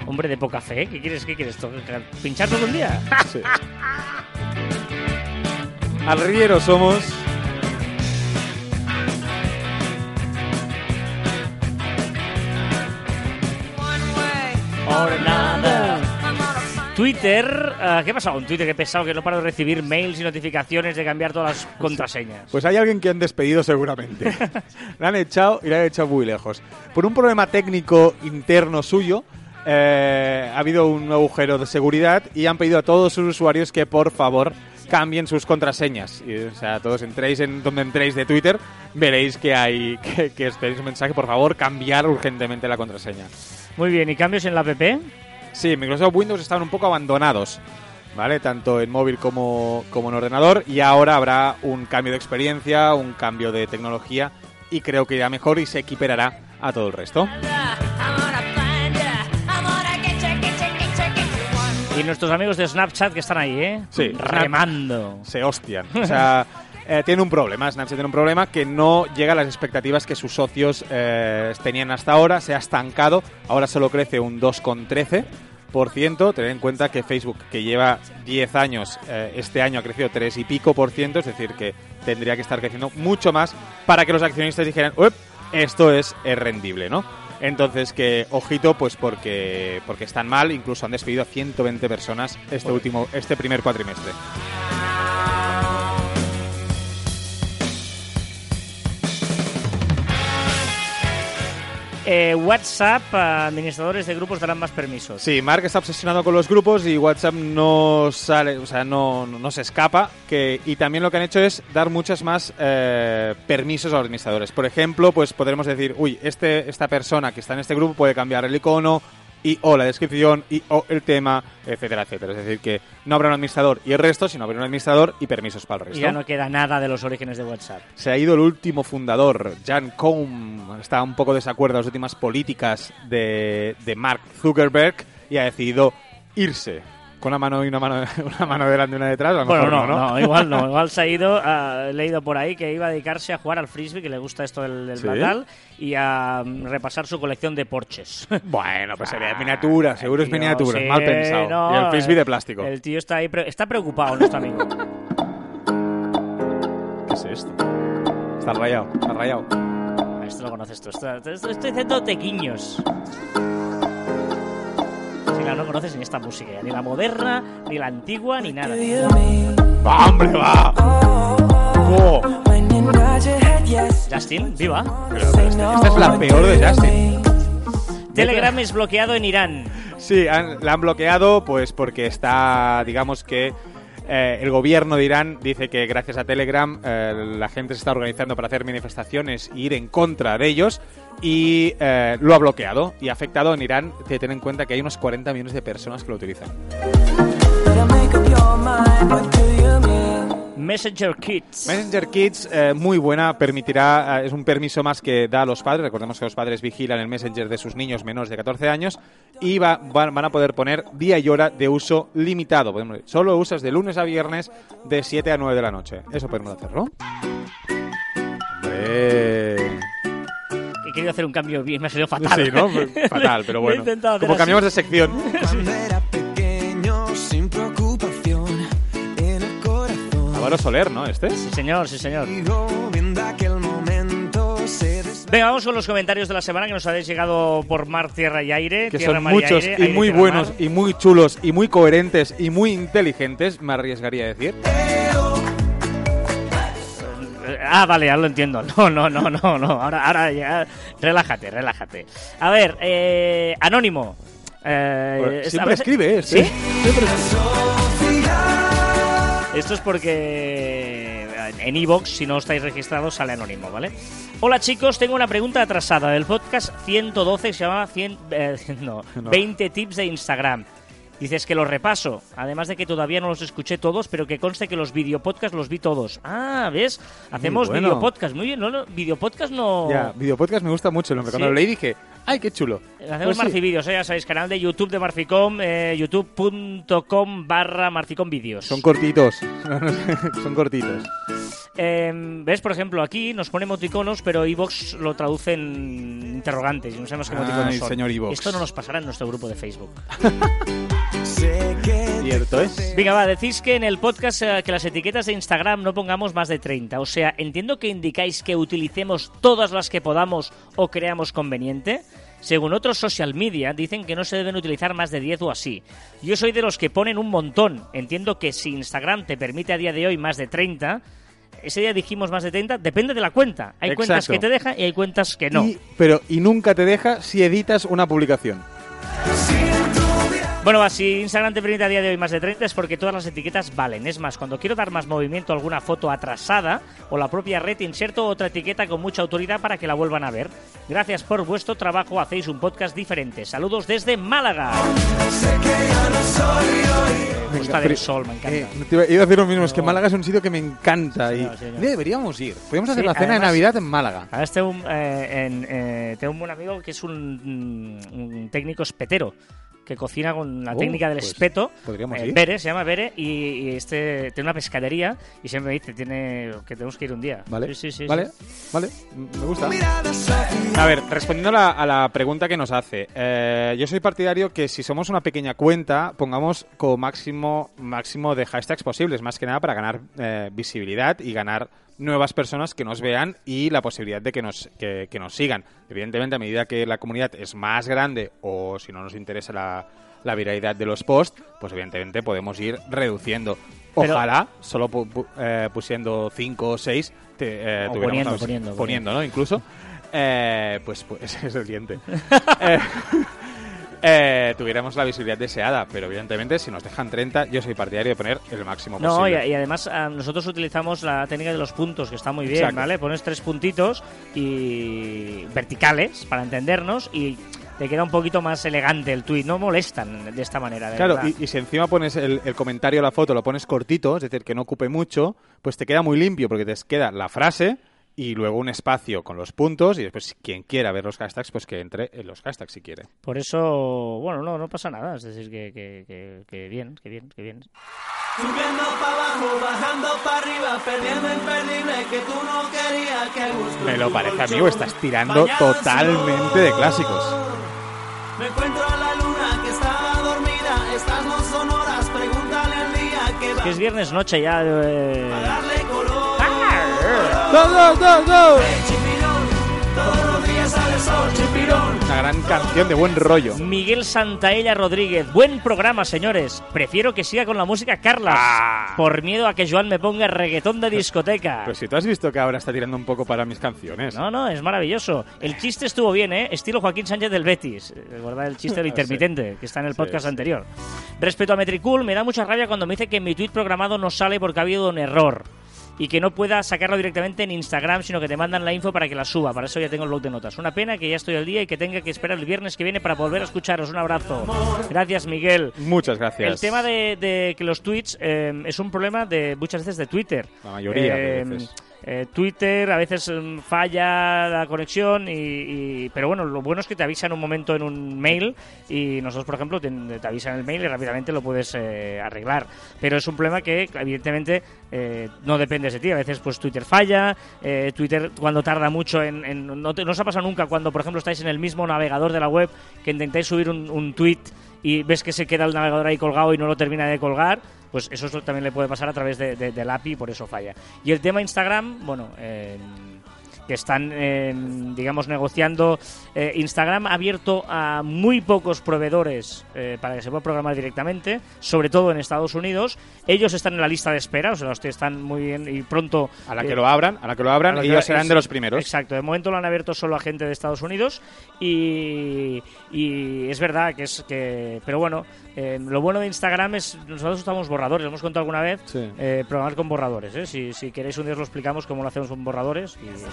Hombre de poca fe, ¿qué quieres? ¿Qué quieres? ¿To- ¿Pinchar todo el día? Sí. Arriero somos. Twitter, ah, ¿qué ha pasado con Twitter? He pesado que no paro de recibir mails y notificaciones de cambiar todas las contraseñas. Pues hay alguien que han despedido seguramente. la han echado y la han echado muy lejos. Por un problema técnico interno suyo, eh, ha habido un agujero de seguridad y han pedido a todos sus usuarios que por favor cambien sus contraseñas. Y, o sea, todos entréis en donde entréis de Twitter, veréis que hay que, que tenéis un mensaje, por favor, cambiar urgentemente la contraseña. Muy bien, ¿y cambios en la app? Sí, Microsoft Windows estaban un poco abandonados, ¿vale? Tanto en móvil como, como en ordenador. Y ahora habrá un cambio de experiencia, un cambio de tecnología y creo que irá mejor y se equiparará a todo el resto. Y nuestros amigos de Snapchat que están ahí, ¿eh? Sí. Remando. Se hostian. O sea, eh, tiene un problema. Snapchat tiene un problema que no llega a las expectativas que sus socios eh, tenían hasta ahora. Se ha estancado. Ahora solo crece un 2,13%. Tener en cuenta que Facebook, que lleva 10 años, eh, este año ha crecido 3 y pico por ciento. Es decir, que tendría que estar creciendo mucho más para que los accionistas dijeran, "Uep, esto es, rendible, ¿no? Entonces que ojito pues porque porque están mal, incluso han despedido a 120 personas este último este primer cuatrimestre. Eh, WhatsApp, administradores de grupos darán más permisos. Sí, Mark está obsesionado con los grupos y WhatsApp no sale, o sea, no, no, no se escapa. Que, y también lo que han hecho es dar muchos más eh, permisos a los administradores. Por ejemplo, pues podremos decir, uy, este, esta persona que está en este grupo puede cambiar el icono y o la descripción y o el tema, etcétera, etcétera. Es decir, que no habrá un administrador y el resto, sino habrá un administrador y permisos para el Y resto. ya no queda nada de los orígenes de WhatsApp. Se ha ido el último fundador, Jan Koum. Está un poco desacuerdo a las últimas políticas de, de Mark Zuckerberg y ha decidido irse. Con una mano y una mano, una mano delante y una detrás. A lo Bueno, mejor no, no, no, igual no. Igual se ha ido, ah, he leído por ahí que iba a dedicarse a jugar al frisbee, que le gusta esto del, del ¿Sí? Blatal, y a mm, repasar su colección de Porches. Bueno, pues sería miniatura, seguro es Tío, miniatura, sí, mal pensado. no, y el frisbee de plástico. El tío está ahí, pre- está preocupado, nuestro amigo. ¿Qué es esto? Está rayado, está rayado. Ah, Esto lo conoces tú. Esto, esto- estoy haciendo tequiños. Si la no conoces ni esta música, ni la moderna, ni la antigua, ni nada. ¡Va, hombre, va! ¡Oh! Justin, viva. Pero, pero este- esta es la peor de Justin. Telegram es bloqueado en Irán. Sí, han- la han bloqueado pues porque está, digamos que eh, el gobierno de Irán dice que gracias a Telegram eh, la gente se está organizando para hacer manifestaciones e ir en contra de ellos y eh, lo ha bloqueado y ha afectado en Irán. Hay que en cuenta que hay unos 40 millones de personas que lo utilizan. Messenger Kids. Messenger Kids, eh, muy buena, permitirá, eh, es un permiso más que da a los padres, recordemos que los padres vigilan el Messenger de sus niños menores de 14 años y va- van, van a poder poner día y hora de uso limitado. Podemos- Solo usas de lunes a viernes de 7 a 9 de la noche. Eso podemos hacerlo. Hombre. He querido hacer un cambio bien, me ha salido fatal. Sí, ¿no? Fatal, pero bueno. Como así. cambiamos de sección. Álvaro Soler, ¿no? Este. Sí, señor, sí, señor. Venga, vamos con los comentarios de la semana que nos habéis llegado por mar, tierra y aire. Que Tierra, son mar y muchos aire, y aire, muy tierra, buenos mar. y muy chulos y muy coherentes y muy inteligentes, me arriesgaría a decir. Ah, vale, ya lo entiendo. No, no, no, no, no. Ahora, ahora ya. Relájate, relájate. A ver, eh, Anónimo. Eh, Siempre escribe este. ¿Sí? Esto es porque en Evox, si no estáis registrados, sale anónimo, ¿vale? Hola chicos, tengo una pregunta atrasada del podcast 112 que se llama 100, eh, no, No. 20 tips de Instagram. Dices que los repaso, además de que todavía no los escuché todos, pero que conste que los videopodcasts los vi todos. Ah, ¿ves? Hacemos bueno. videopodcast. Muy bien, ¿no? no videopodcast no... Ya, videopodcast me gusta mucho. Cuando ¿Sí? lo leí dije, ¡ay, qué chulo! Hacemos Pues sí. Marcivídeos, ¿eh? ya sabéis, canal de YouTube de Marficom, eh, youtube.com barra Marficomvídeos. Son cortitos. Son cortitos. Eh, ¿Ves? Por ejemplo, aquí nos pone emoticonos, pero Evox lo traduce en interrogantes y no sabemos qué emoticonos Ay, son. señor Evox. Esto no nos pasará en nuestro grupo de Facebook. Sé que Cierto es. Venga, va, decís que en el podcast eh, que las etiquetas de Instagram no pongamos más de 30. O sea, entiendo que indicáis que utilicemos todas las que podamos o creamos conveniente. Según otros social media, dicen que no se deben utilizar más de 10 o así. Yo soy de los que ponen un montón. Entiendo que si Instagram te permite a día de hoy más de 30, ese día dijimos más de 30, depende de la cuenta. Hay cuentas que te dejan y hay cuentas que no. Y- pero, y nunca te deja si editas una publicación. Bueno, va, si Instagram te permite a día de hoy más de 30 es porque todas las etiquetas valen. Es más, cuando quiero dar más movimiento a alguna foto atrasada o la propia red inserto otra etiqueta con mucha autoridad para que la vuelvan a ver. Gracias por vuestro trabajo, hacéis un podcast diferente. Saludos desde Málaga. Costa del Pero- Sol, me encanta. Eh, te iba, a decir lo mismo, es que. Málaga es un sitio que me encanta. Señor, y deberíamos ir. Podríamos hacer Sí, la cena de además- Navidad en Málaga. Ahora tengo un, eh, en- eh, tengo un buen amigo que es un, un técnico espetero que cocina con la Oh, técnica del pues, espeto. podríamos Eh, ir. Bere, se llama Bere, y, y este tiene una pescadería y siempre me dice tiene, que tenemos que ir un día. Vale, Sí, sí, sí, vale, sí. vale, me gusta. A ver, respondiendo a la, a la pregunta que nos hace, eh, yo soy partidario que si somos una pequeña cuenta, pongamos como máximo, máximo de hashtags posibles, más que nada para ganar eh, visibilidad y ganar nuevas personas que nos vean y la posibilidad de que nos, que, que nos sigan. Evidentemente, a medida que la comunidad es más grande o si no nos interesa la, la viralidad de los posts, pues evidentemente podemos ir reduciendo. Pero- Ojalá, solo pu- pu- eh, pusiendo 5 o 6, te, eh, O poniendo, poniendo, poniendo, ¿no? Incluso. Eh, pues, pues es el diente. Eh, tuviéramos la visibilidad deseada, pero evidentemente si nos dejan 30, yo soy partidario de poner el máximo No, y, posible. y además ah, nosotros utilizamos la técnica de los puntos, que está muy bien, Exacto. ¿vale? Pones tres puntitos y verticales, para entendernos, y te queda un poquito más elegante el tuit. No molestan de esta manera, de Claro, verdad. y, y si encima pones el, el comentario a la foto, lo pones cortito, es decir, que no ocupe mucho, pues te queda muy limpio porque te queda la frase y luego un espacio con los puntos y después quien quiera ver los hashtags, pues que entre en los hashtags si quiere. Por eso, bueno, no, no pasa nada. Es decir, que, que, que, que bien, que bien, que bien. Subiendo para abajo, bajando para arriba, perdiendo imperdible que tú no querías que busco. Me lo parece, amigo, estás tirando totalmente de clásicos. Me encuentro a la luna que estaba dormida, estas no son horas, pregúntale al día que va Que es viernes noche ya. eh, a darle color. ¡Dos, dos, dos, dos! Chipirón, todos los días sale sol, chipirón. Una gran canción de buen rollo. Miguel Santaella Rodríguez. Buen programa, señores. Prefiero que siga con la música Carlas. Ah. Por miedo a que Joan me ponga reggaetón de discoteca. Pues si tú has visto que ahora está tirando un poco para mis canciones. No, no, es maravilloso. El chiste estuvo bien, ¿eh? Estilo Joaquín Sánchez del Betis. Recuerda el chiste del intermitente, que está en el Sí, podcast sí. anterior. Respecto a Metricool, me da mucha rabia cuando me dice que mi tweet programado no sale porque ha habido un error. Y que no pueda sacarlo directamente en Instagram, sino que te mandan la info para que la suba. Para eso ya tengo el blog de notas. Una pena que ya estoy al día y que tenga que esperar el viernes que viene para volver a escucharos. Un abrazo. Gracias, Miguel. Muchas gracias. El tema de, de que los tweets eh, es un problema de muchas veces de Twitter. La mayoría de Eh, veces. Eh, Twitter a veces mm, falla la conexión y, pero bueno lo bueno es que te avisa en un momento en un mail y nosotros por ejemplo te, te avisan el mail y rápidamente lo puedes eh, arreglar. Pero es un problema que evidentemente eh, no depende de ti. A veces pues Twitter falla Twitter cuando tarda mucho en, en- no, te- no os ha pasado nunca cuando por ejemplo estáis en el mismo navegador de la web que intentáis subir un, un tweet y ves que se queda el navegador ahí colgado y no lo termina de colgar, pues eso también le puede pasar a través de, de- del API y por eso falla. Y el tema Instagram, bueno, eh, que están, eh, digamos, negociando. eh, Instagram ha abierto a muy pocos proveedores eh, para que se pueda programar directamente, sobre todo en Estados Unidos. Ellos están en la lista de espera, o sea, los que están muy bien y pronto. A la eh, que lo abran, a la que lo abran, que ellos serán es- de los primeros. Exacto, de momento lo han abierto solo a gente de Estados Unidos y, y es verdad que es que... Pero bueno, eh, lo bueno de Instagram es, nosotros usamos borradores, lo hemos contado alguna vez, Sí. eh, programar con borradores. ¿eh? Si, si queréis un día os lo explicamos cómo lo hacemos con borradores. Y eso.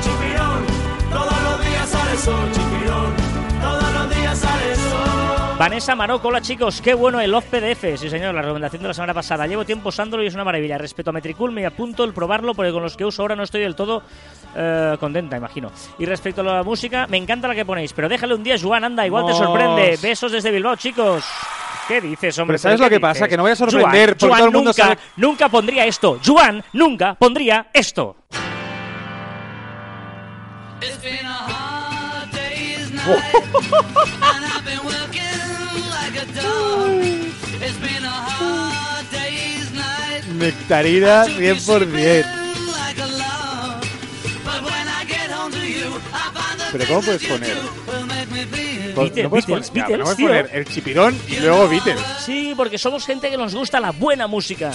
Chipirón, todos los días sale sol, chipirón, todos los días sale sol. Vanessa Maroco, hola chicos, qué bueno el Off PDF, sí señor, la recomendación de la semana pasada. Llevo tiempo usándolo y es una maravilla. Respecto a Metricool, me apunto el probarlo porque con los que uso ahora no estoy del todo eh, contenta, imagino. Y respecto a la música, me encanta la que ponéis, pero déjale un día, Joan, anda, igual te sorprende. Besos desde Bilbao, chicos. ¿Qué dices, hombre? Pero ¿sabes ¿Qué lo que dices? pasa? Que no voy a sorprender, porque Joan todo el mundo nunca, sabe- nunca pondría esto. Joan nunca pondría esto. Find the Pero ¿cómo puedes poner? Beatles, no puedes Beatles, poner, Beatles, tío. el chipirón y luego Beatles. Sí, porque somos gente que nos gusta la buena música.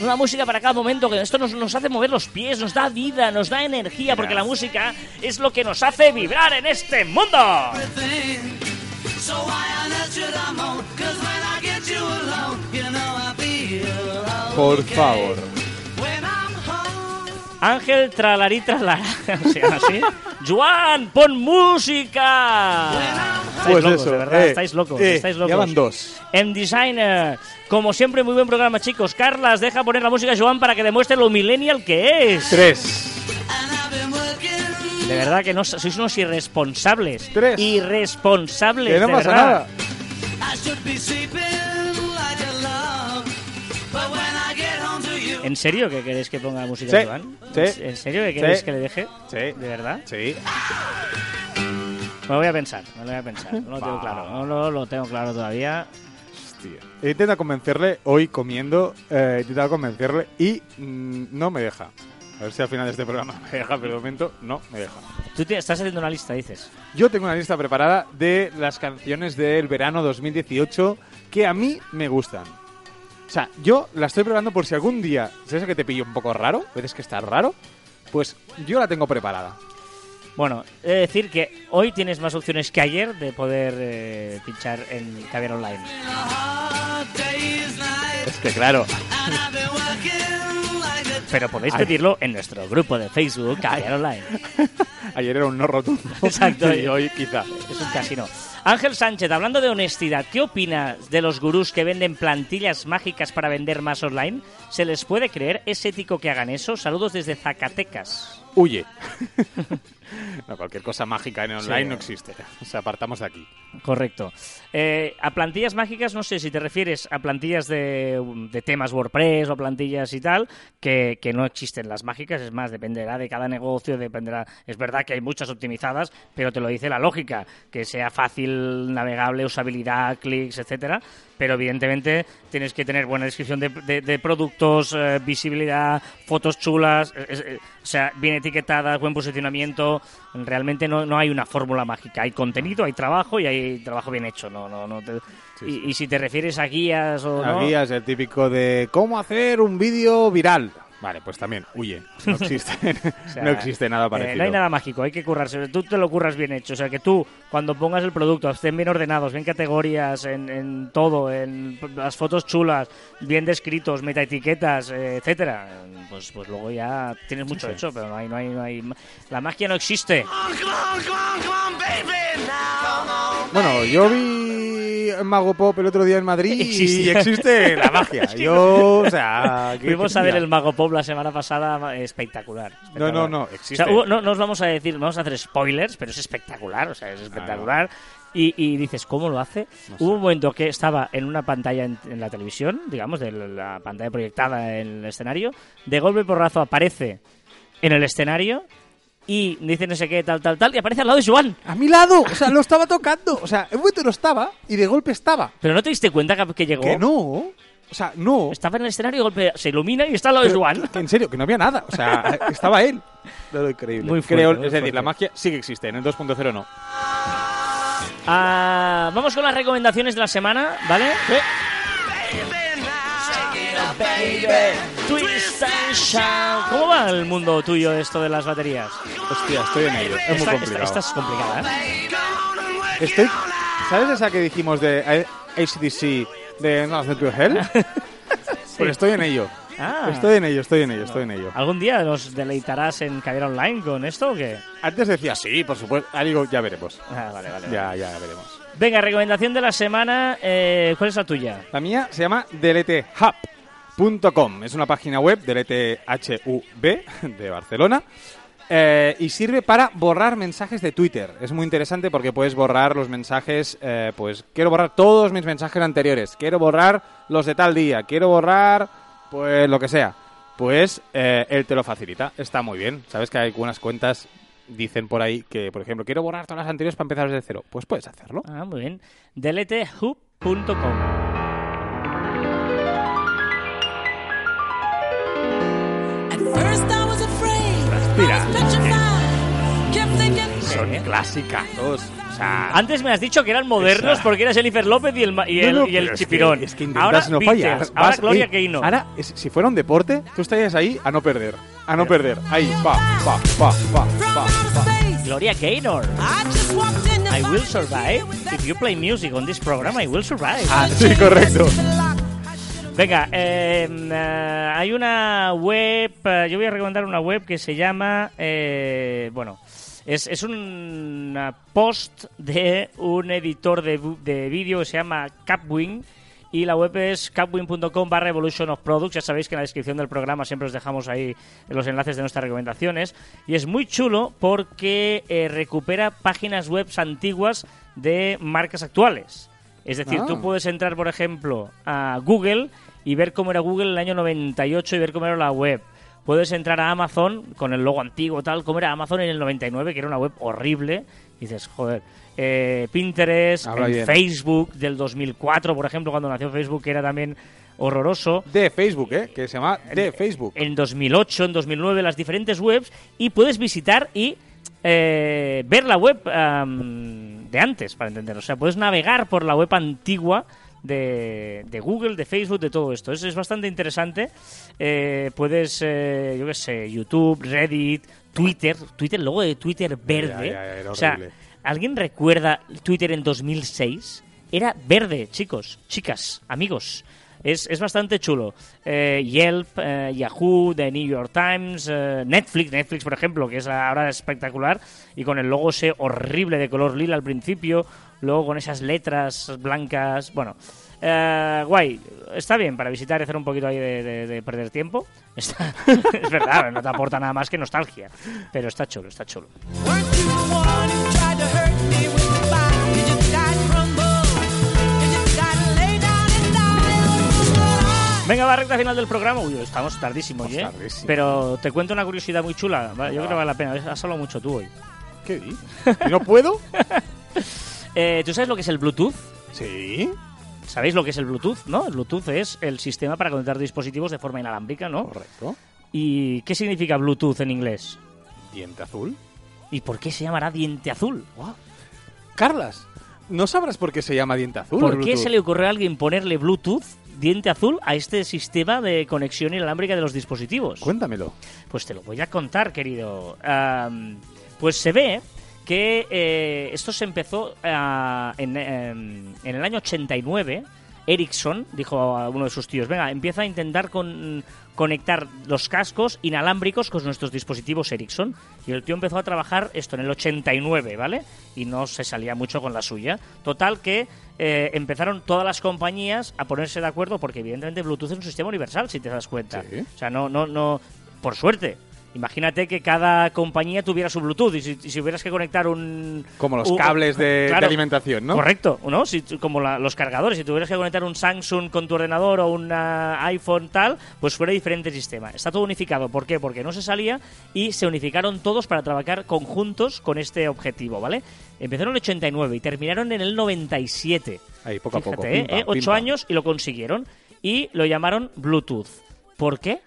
Una música para cada momento, que esto nos, nos hace mover los pies, nos da vida, nos da energía, porque la música es lo que nos hace vibrar en este mundo. Por favor. Ángel Tralarí Tralara. ¿Se llama así? ¡Juan, pon música! Estáis Pues locos, eso, de verdad, eh, estáis locos, eh, estáis locos. ya van dos. En Designer, como siempre, muy buen programa, chicos. Carlas, deja poner la música, Joan, para que demuestre lo millennial que es. Tres. De verdad que no, sois unos irresponsables. Tres. Irresponsables, Que no de pasa verdad. nada. ¿En serio que queréis que ponga música, Sí, Joan? sí, ¿En serio que queréis sí. que le deje? Sí. ¿De verdad? Sí. Me lo voy a pensar, me lo voy a pensar. No lo tengo claro, no lo, lo tengo claro todavía. Hostia. He intentado convencerle hoy comiendo, eh, he intentado convencerle y mm, no me deja. A ver si al final de este programa me deja, pero de momento no me deja. Tú te- estás haciendo una lista, dices. Yo tengo una lista preparada de las canciones del verano 2018 que a mí me gustan. O sea, yo la estoy preparando por si algún día, ¿sabes que te pillo un poco raro? ¿Ves que está raro? Pues yo la tengo preparada. Bueno, he de decir que hoy tienes más opciones que ayer de poder eh, pinchar en Caviar Online. Es que claro. Pero podéis Ay. pedirlo en nuestro grupo de Facebook, Caviar Online. Ayer era un no rotundo. Exacto. y hoy quizá. Es un casino. Ángel Sánchez, hablando de honestidad, ¿qué opinas de los gurús que venden plantillas mágicas para vender más online? ¿Se les puede creer? ¿Es ético que hagan eso? Saludos desde Zacatecas. Huye. No, cualquier cosa mágica en online Sí. no existe. Sea, apartamos de aquí. Correcto. Eh, a plantillas mágicas, no sé si te refieres a plantillas de, de temas WordPress o plantillas y tal, que, que no existen las mágicas, es más, dependerá de cada negocio, dependerá. Es verdad que hay muchas optimizadas, pero te lo dice la lógica, que sea fácil, navegable, usabilidad, clics, etcétera. Pero evidentemente tienes que tener buena descripción de, de- de productos, eh, visibilidad, fotos chulas, es- o sea, bien etiquetadas, buen posicionamiento. Realmente no, no hay una fórmula mágica. Hay contenido, hay trabajo y hay trabajo bien hecho. No, no, no te- y, y si te refieres a guías o La no, guía es el típico de cómo hacer un vídeo viral. Vale, pues también huye. No existe, O sea, no existe nada eh, parecido. no hay nada mágico, hay que currarse. Tú te lo curras bien hecho. O sea, que tú, cuando pongas el producto, estén bien ordenados, bien categorías, en, en todo, en las fotos chulas, bien descritos, metaetiquetas, eh, etcétera, eh, pues, pues luego ya tienes mucho hecho, pero no hay, no hay, no hay. La magia no existe. Bueno, yo vi Mago Pop el otro día en Madrid y Existe. existe la magia. Yo, o sea... ¿qué- Fuimos a ver el Mago Pop la semana pasada, espectacular. No, espectacular. no, no, O existe. sea, hubo- no, no os vamos a decir, vamos a hacer spoilers, pero es espectacular, o sea, es espectacular. Y, y dices, ¿cómo lo hace? Hubo un momento que estaba en una pantalla en, en la televisión, digamos, de la pantalla proyectada en el escenario, de golpe y porrazo aparece en el escenario y dice no sé qué, tal, tal, tal, y aparece al lado de Joan. A mi lado, o sea, lo estaba tocando. O sea, en un momento no estaba y de golpe estaba. Pero no te diste cuenta que, que llegó. Que no. O sea, no. Estaba en el escenario y de golpe se ilumina y está al lado de que en serio, que no había nada. O sea, estaba él. Lo increíble. Muy fuerte, Creo, muy es decir, fuerte. la magia sí que existe. En el 2.0 no. Ah, vamos con las recomendaciones de la semana, ¿vale? Twist and shout. ¿Cómo va el mundo tuyo esto de las baterías? Hostia, estoy en ello. Es muy Esta, complicado. esta- esta es complicada, ¿eh? Estoy... ¿Sabes esa que dijimos de eh, ACDC de No Set to Hell? Pues estoy en ello. Ah. Estoy en ello, estoy en ello, estoy en ello. ¿Algún día nos deleitarás en Caviar Online con esto o qué? Antes decía sí, por supuesto. Ahora digo, ya veremos. Ah, vale, vale. vale. Ya, ya veremos. Venga, recomendación de la semana. eh, ¿Cuál es la tuya? La mía se llama deletehub.com. Es una página web, DLTHUB, de Barcelona. Eh, y sirve para borrar mensajes de Twitter. Es muy interesante porque puedes borrar los mensajes, eh, pues quiero borrar todos mis mensajes anteriores, quiero borrar los de tal día, quiero borrar, pues lo que sea. Pues eh, él te lo facilita. Está muy bien. Sabes que hay algunas cuentas dicen por ahí que, por ejemplo, quiero borrar todas las anteriores para empezar desde cero. Pues puedes hacerlo. Ah, muy bien. deletehub.com. Son clásicos. O sea, Antes me has dicho que eran modernos Esa. porque era Jennifer López y el, ma- y el, No, no, y el es chipirón. que- Es que, intentas ahora no fallar. ahora Vas- Gloria eh, Gaynor. Ahora, es- si fuera un deporte, tú estarías ahí a no perder. A no perder. Ahí, pa, pa, pa, pa, from pa, outer pa. space. Gloria Gaynor. I will survive. If you play music on this program, I will survive. Ah, sí, correcto. Venga, eh, eh, hay una web, eh, yo voy a recomendar una web que se llama, eh, bueno, es, un post de un editor de, de vídeo que se llama Capwing y la web es capwing.com barra evolution of products. Ya sabéis que en la descripción del programa siempre os dejamos ahí los enlaces de nuestras recomendaciones. Y es muy chulo porque eh, recupera páginas web antiguas de marcas actuales. Es decir, Ah. tú puedes entrar, por ejemplo, a Google y ver cómo era Google en el año 98 y ver cómo era la web. Puedes entrar a Amazon con el logo antiguo, tal, como era Amazon en el 99, que era una web horrible. Y dices, joder, eh, Pinterest. Facebook del 2004, por ejemplo, cuando nació Facebook, que era también horroroso. De Facebook, ¿eh? Que se llama de Facebook. En 2008, en 2009, las diferentes webs y puedes visitar y eh, ver la web de antes, para entender. O sea, puedes navegar por la web antigua de, de Google, de Facebook, de todo esto. Es, es bastante interesante. Eh, puedes, eh, yo qué sé, YouTube, Reddit, Twitter. Twitter, el logo de Twitter verde. ya, ya, era o sea. ¿alguien recuerda Twitter en 2006? Era verde, chicos, chicas, amigos. Es, es bastante chulo. Eh, Yelp, eh, Yahoo, The New York Times, eh, Netflix, Netflix por ejemplo, que es ahora espectacular, y con el logo ese horrible de color lila al principio, luego con esas letras blancas, bueno, eh, guay, está bien para visitar y hacer un poquito ahí de, de- de perder tiempo. Es verdad, no te aporta nada más que nostalgia, pero está chulo, está chulo. Venga, va recta final del programa. Uy, estamos tardísimo, ¿eh? tardísimo. Pero te cuento una curiosidad muy chula. ¿vale? Yo creo que vale la pena. Has hablado mucho tú hoy. ¿Qué di? ¿Y no puedo? Eh, ¿Tú sabes lo que es el Bluetooth? Sí. ¿Sabéis lo que es el Bluetooth? ¿No? El Bluetooth es el sistema para conectar dispositivos de forma inalámbrica, ¿no? Correcto. ¿Y qué significa Bluetooth en inglés? Diente azul. ¿Y por qué se llamará diente azul? Carlas, ¿no sabrás por qué se llama diente azul? ¿Por qué se le ocurrió a alguien ponerle Bluetooth diente azul a este sistema de conexión inalámbrica de los dispositivos? Cuéntamelo. Pues te lo voy a contar, querido. Pues se ve que eh, esto se empezó ah, en, em, en el año 89. Ericsson dijo a uno de sus tíos, venga, empieza a intentar con- conectar los cascos inalámbricos con nuestros dispositivos Ericsson. Y el tío empezó a trabajar esto en el 89, ¿vale? Y no se salía mucho con la suya. Total que eh, empezaron todas las compañías a ponerse de acuerdo porque evidentemente Bluetooth es un sistema universal, si te das cuenta. Sí. O sea, no, no, no, por suerte. Imagínate que cada compañía tuviera su Bluetooth y si, si hubieras que conectar un... Como los un- cables de, alimentación, ¿no? Correcto, ¿no? Si, como la- los cargadores, si tuvieras que conectar un Samsung con tu ordenador o un iPhone tal, pues fuera diferente sistema. Está todo unificado. ¿Por qué? Porque no se salía y se unificaron todos para trabajar conjuntos con este objetivo, ¿vale? Empezaron en el 89 y terminaron en el 97. Ahí, poco a poco. Fíjate, ¿eh? ¿eh? Ocho años y lo consiguieron. Y lo llamaron Bluetooth. ¿Por qué?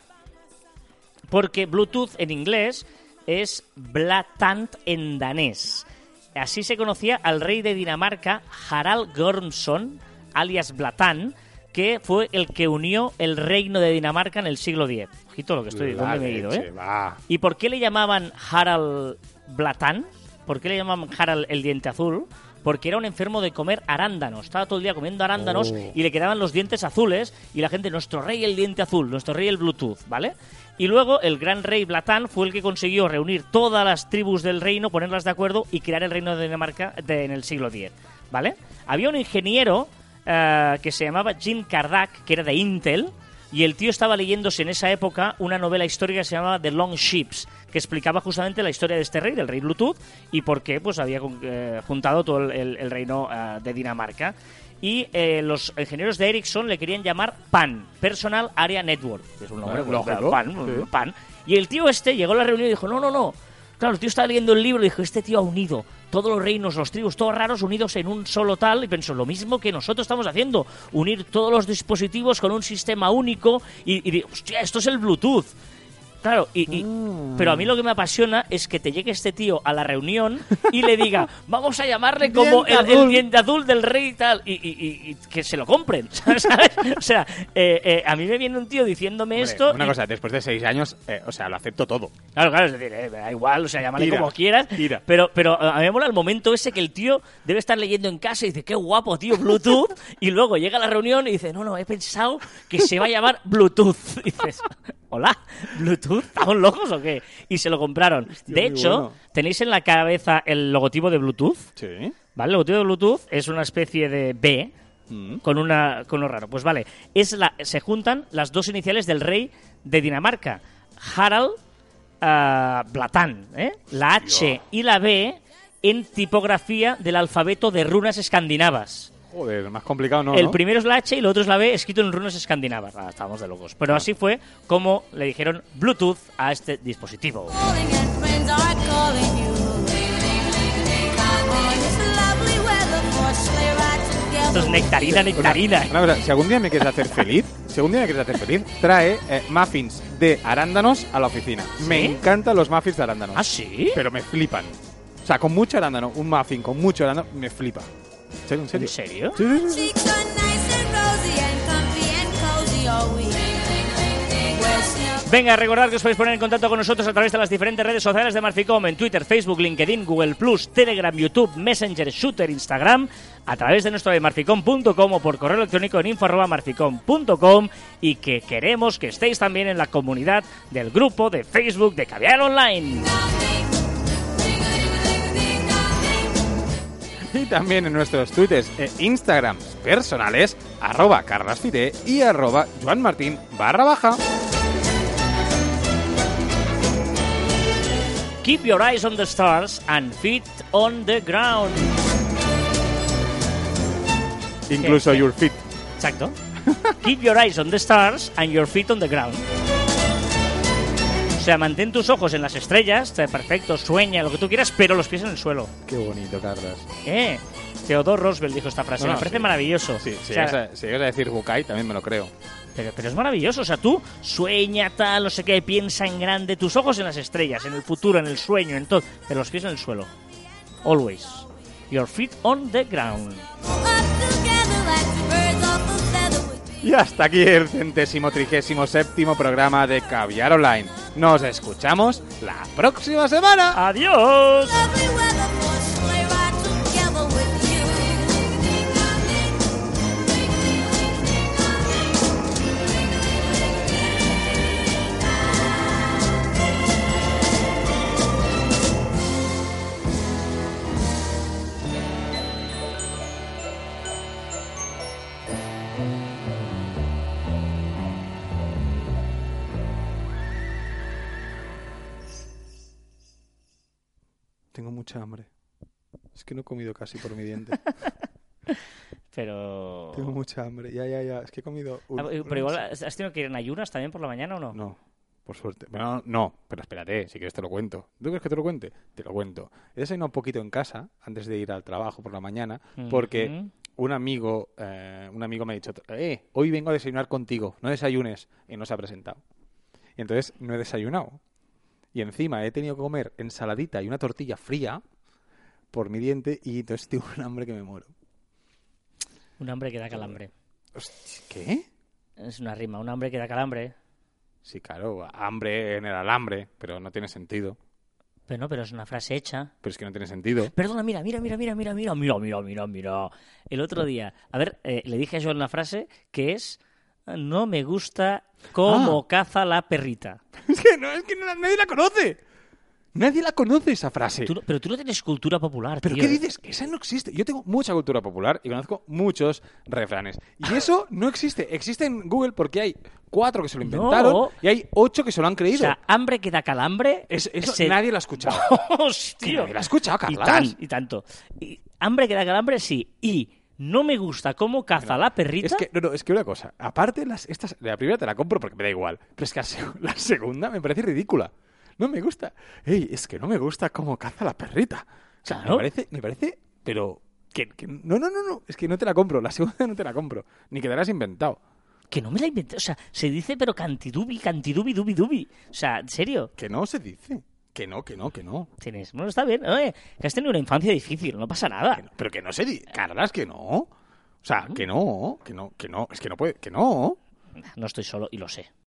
Porque Bluetooth en inglés es Blatant en danés. Así se conocía al rey de Dinamarca, Harald Gormson, alias Blatan, que fue el que unió el reino de Dinamarca en el siglo X. Ojito lo que estoy, ¿dónde me he ido, eh? va. ¿Y por qué le llamaban Harald Blatan? ¿Por qué le llamaban Harald el diente azul? Porque era un enfermo de comer arándanos. Estaba todo el día comiendo arándanos Oh. y le quedaban los dientes azules y la gente, nuestro rey el diente azul, nuestro rey el Bluetooth, ¿vale? Y luego el gran rey Blatán fue el que consiguió reunir todas las tribus del reino, ponerlas de acuerdo y crear el reino de Dinamarca en el siglo X, ¿vale? Había un ingeniero eh, que se llamaba Jim Kardach, que era de Intel, y el tío estaba leyéndose en esa época una novela histórica que se llamaba The Long Ships, que explicaba justamente la historia de este rey, del rey Bluetooth, y por qué pues había eh, juntado todo el reino eh, de Dinamarca. Y eh, los ingenieros de Ericsson le querían llamar PAN, Personal Area Network. que es un nombre, Ah, lógico, PAN, sí. PAN. Y el tío este llegó a la reunión y dijo, no, no, no. Claro, el tío estaba leyendo el libro y dijo, este tío ha unido todos los reinos, los tribus, todos raros unidos en un solo tal. Y pensó, lo mismo que nosotros estamos haciendo, unir todos los dispositivos con un sistema único. Y, y hostia, esto es el Bluetooth. Claro, y, y- Mm. pero a mí lo que me apasiona es que te llegue este tío a la reunión y le diga, vamos a llamarle como el, el diente azul del rey y tal, y, y- y- y que se lo compren, ¿sabes? O sea, eh, eh, a mí me viene un tío diciéndome Hombre, esto. Una y- cosa, después de seis años, eh, o sea, lo acepto todo. Claro, claro, es decir, eh, da igual, o sea, llámale Tira, como quieras. tira. Pero, pero a mí me mola el momento ese que el tío debe estar leyendo en casa y dice, qué guapo, tío, Bluetooth. y luego llega a la reunión y dice, no, no, he pensado que se va a llamar Bluetooth. Y dices, hola, Bluetooth, ¿estamos locos o qué? Y se lo compraron. de hecho, bueno. tenéis en la cabeza el logotipo de Bluetooth. Sí. ¿Vale? El logotipo de Bluetooth es una especie de B Mm. con una con uno raro. Pues vale, es la, se juntan las dos iniciales del rey de Dinamarca, Harald ah, Blatan, ¿eh? La H y la B en tipografía del alfabeto de runas escandinavas. Joder, más complicado no, el ¿no? primero es la H y el otro es la B escrito en runas escandinavas. Ah, estábamos de locos. Pero así fue como le dijeron Bluetooth a este dispositivo. Esto es nectarina, nectarina. Una cosa, si algún día me quieres hacer feliz, si algún día me quieres hacer feliz, trae eh, muffins de arándanos a la oficina. Me encantan los muffins de arándanos. ¿Ah, sí? Pero me flipan. O sea, con mucho arándano, un muffin con mucho arándano, me flipa. ¿En serio? ¿En serio? ¿En serio? Sí, sí, sí. Cheeks are nice and rosy and comfy and cozy all week. Where snow Venga, recordad que os podéis poner en contacto con nosotros a través de las diferentes redes sociales de Marficom, en Twitter, Facebook, LinkedIn, Google+, Telegram, YouTube, Messenger, Shooter, Instagram, a través de nuestro de marficom.com o por correo electrónico en info@marficom.com y que queremos que estéis también en la comunidad del grupo de Facebook de Caviar Online. Y también en nuestros twitters e Instagrams personales, arroba carlasfite y arroba joanmartin barra baja. Keep your eyes on the stars and feet on the ground. Incluso your feet. Exacto. Keep your eyes on the stars and your feet on the ground. O sea, mantén tus ojos en las estrellas, está perfecto, sueña, lo que tú quieras, pero los pies en el suelo. Qué bonito, Carlas. ¿Eh? Theodore Roosevelt dijo esta frase, No, no, me parece sí. maravilloso. Sí, si O sea, llegas a, si llegas a decir Bukai, también me lo creo. pero, pero es maravilloso, o sea, tú sueña tal, no sé qué, piensa en grande, tus ojos en las estrellas, en el futuro, en el sueño, en todo, pero los pies en el suelo. Always. Your feet on the ground. Y hasta aquí el centésimo trigésimo séptimo programa de Caviar Online. Nos escuchamos la próxima semana. ¡Adiós! Mucha hambre. Es que no he comido casi por mi diente. Pero... Tengo mucha hambre. Ya, ya, ya. Es que he comido. un- Ah, Pero igual, ¿has tenido que ir en ayunas también por la mañana o no? No, por suerte. Bueno, no, pero espérate, si quieres te lo cuento. ¿Tú quieres que te lo cuente? Te lo cuento. He desayunado un poquito en casa antes de ir al trabajo por la mañana porque un amigo eh, un amigo me ha dicho, eh, hoy vengo a desayunar contigo, no desayunes. Y no se ha presentado. Y entonces no he desayunado. Y encima he tenido que comer ensaladita y una tortilla fría por mi diente y entonces tengo un hambre que me muero. Un hambre que da calambre. Hostia, ¿Qué? Es una rima, un hambre que da calambre. Sí, claro, hambre en el alambre, pero no tiene sentido. Pero no, pero es una frase hecha. Pero es que no tiene sentido. Perdona, mira, mira, mira, mira, mira, mira, mira, mira, mira, mira. El otro día, a ver, eh, le dije a Joel una frase que es no me gusta cómo Ah. caza la perrita. Es que, no, es que no- nadie la conoce. Nadie la conoce esa frase. Tú no- pero tú no tienes cultura popular, ¿Pero tío. qué dices? Que esa no existe. Yo tengo mucha cultura popular y conozco muchos refranes. Y eso no existe. Existe en Google porque hay cuatro que se lo inventaron No. y hay ocho que se lo han O creído. sea, hambre que da calambre. Es- eso se- nadie lo ha escuchado. Hostia. nadie lo ha escuchado, y, Carlas. tan- y tanto. Y hambre que da calambre, sí. Y no me gusta cómo caza la perrita. Es que, no, no, es que una cosa. Aparte, las, estas, la primera te la compro porque me da igual. Pero es que la, seg- la segunda me parece ridícula. No me gusta. Ey, es que no me gusta cómo caza la perrita. O sea, Claro. me parece, me parece, pero... Que, que- no, no, no, no. Es que no te la compro. La segunda no te la compro. Ni quedarás inventado. Que no me la inventé. O sea, se dice, pero cantidubi, cantidubi, dubi, dubi. O sea, en serio. Que no se dice. Que no, que no, que no. Tienes. Bueno, está bien. Oye, que has tenido una infancia difícil, no pasa nada. Que no. Pero que no se dice. Carlas, que no. O sea, que no, que no, que no. Es que no puede. Que no. No estoy solo y lo sé.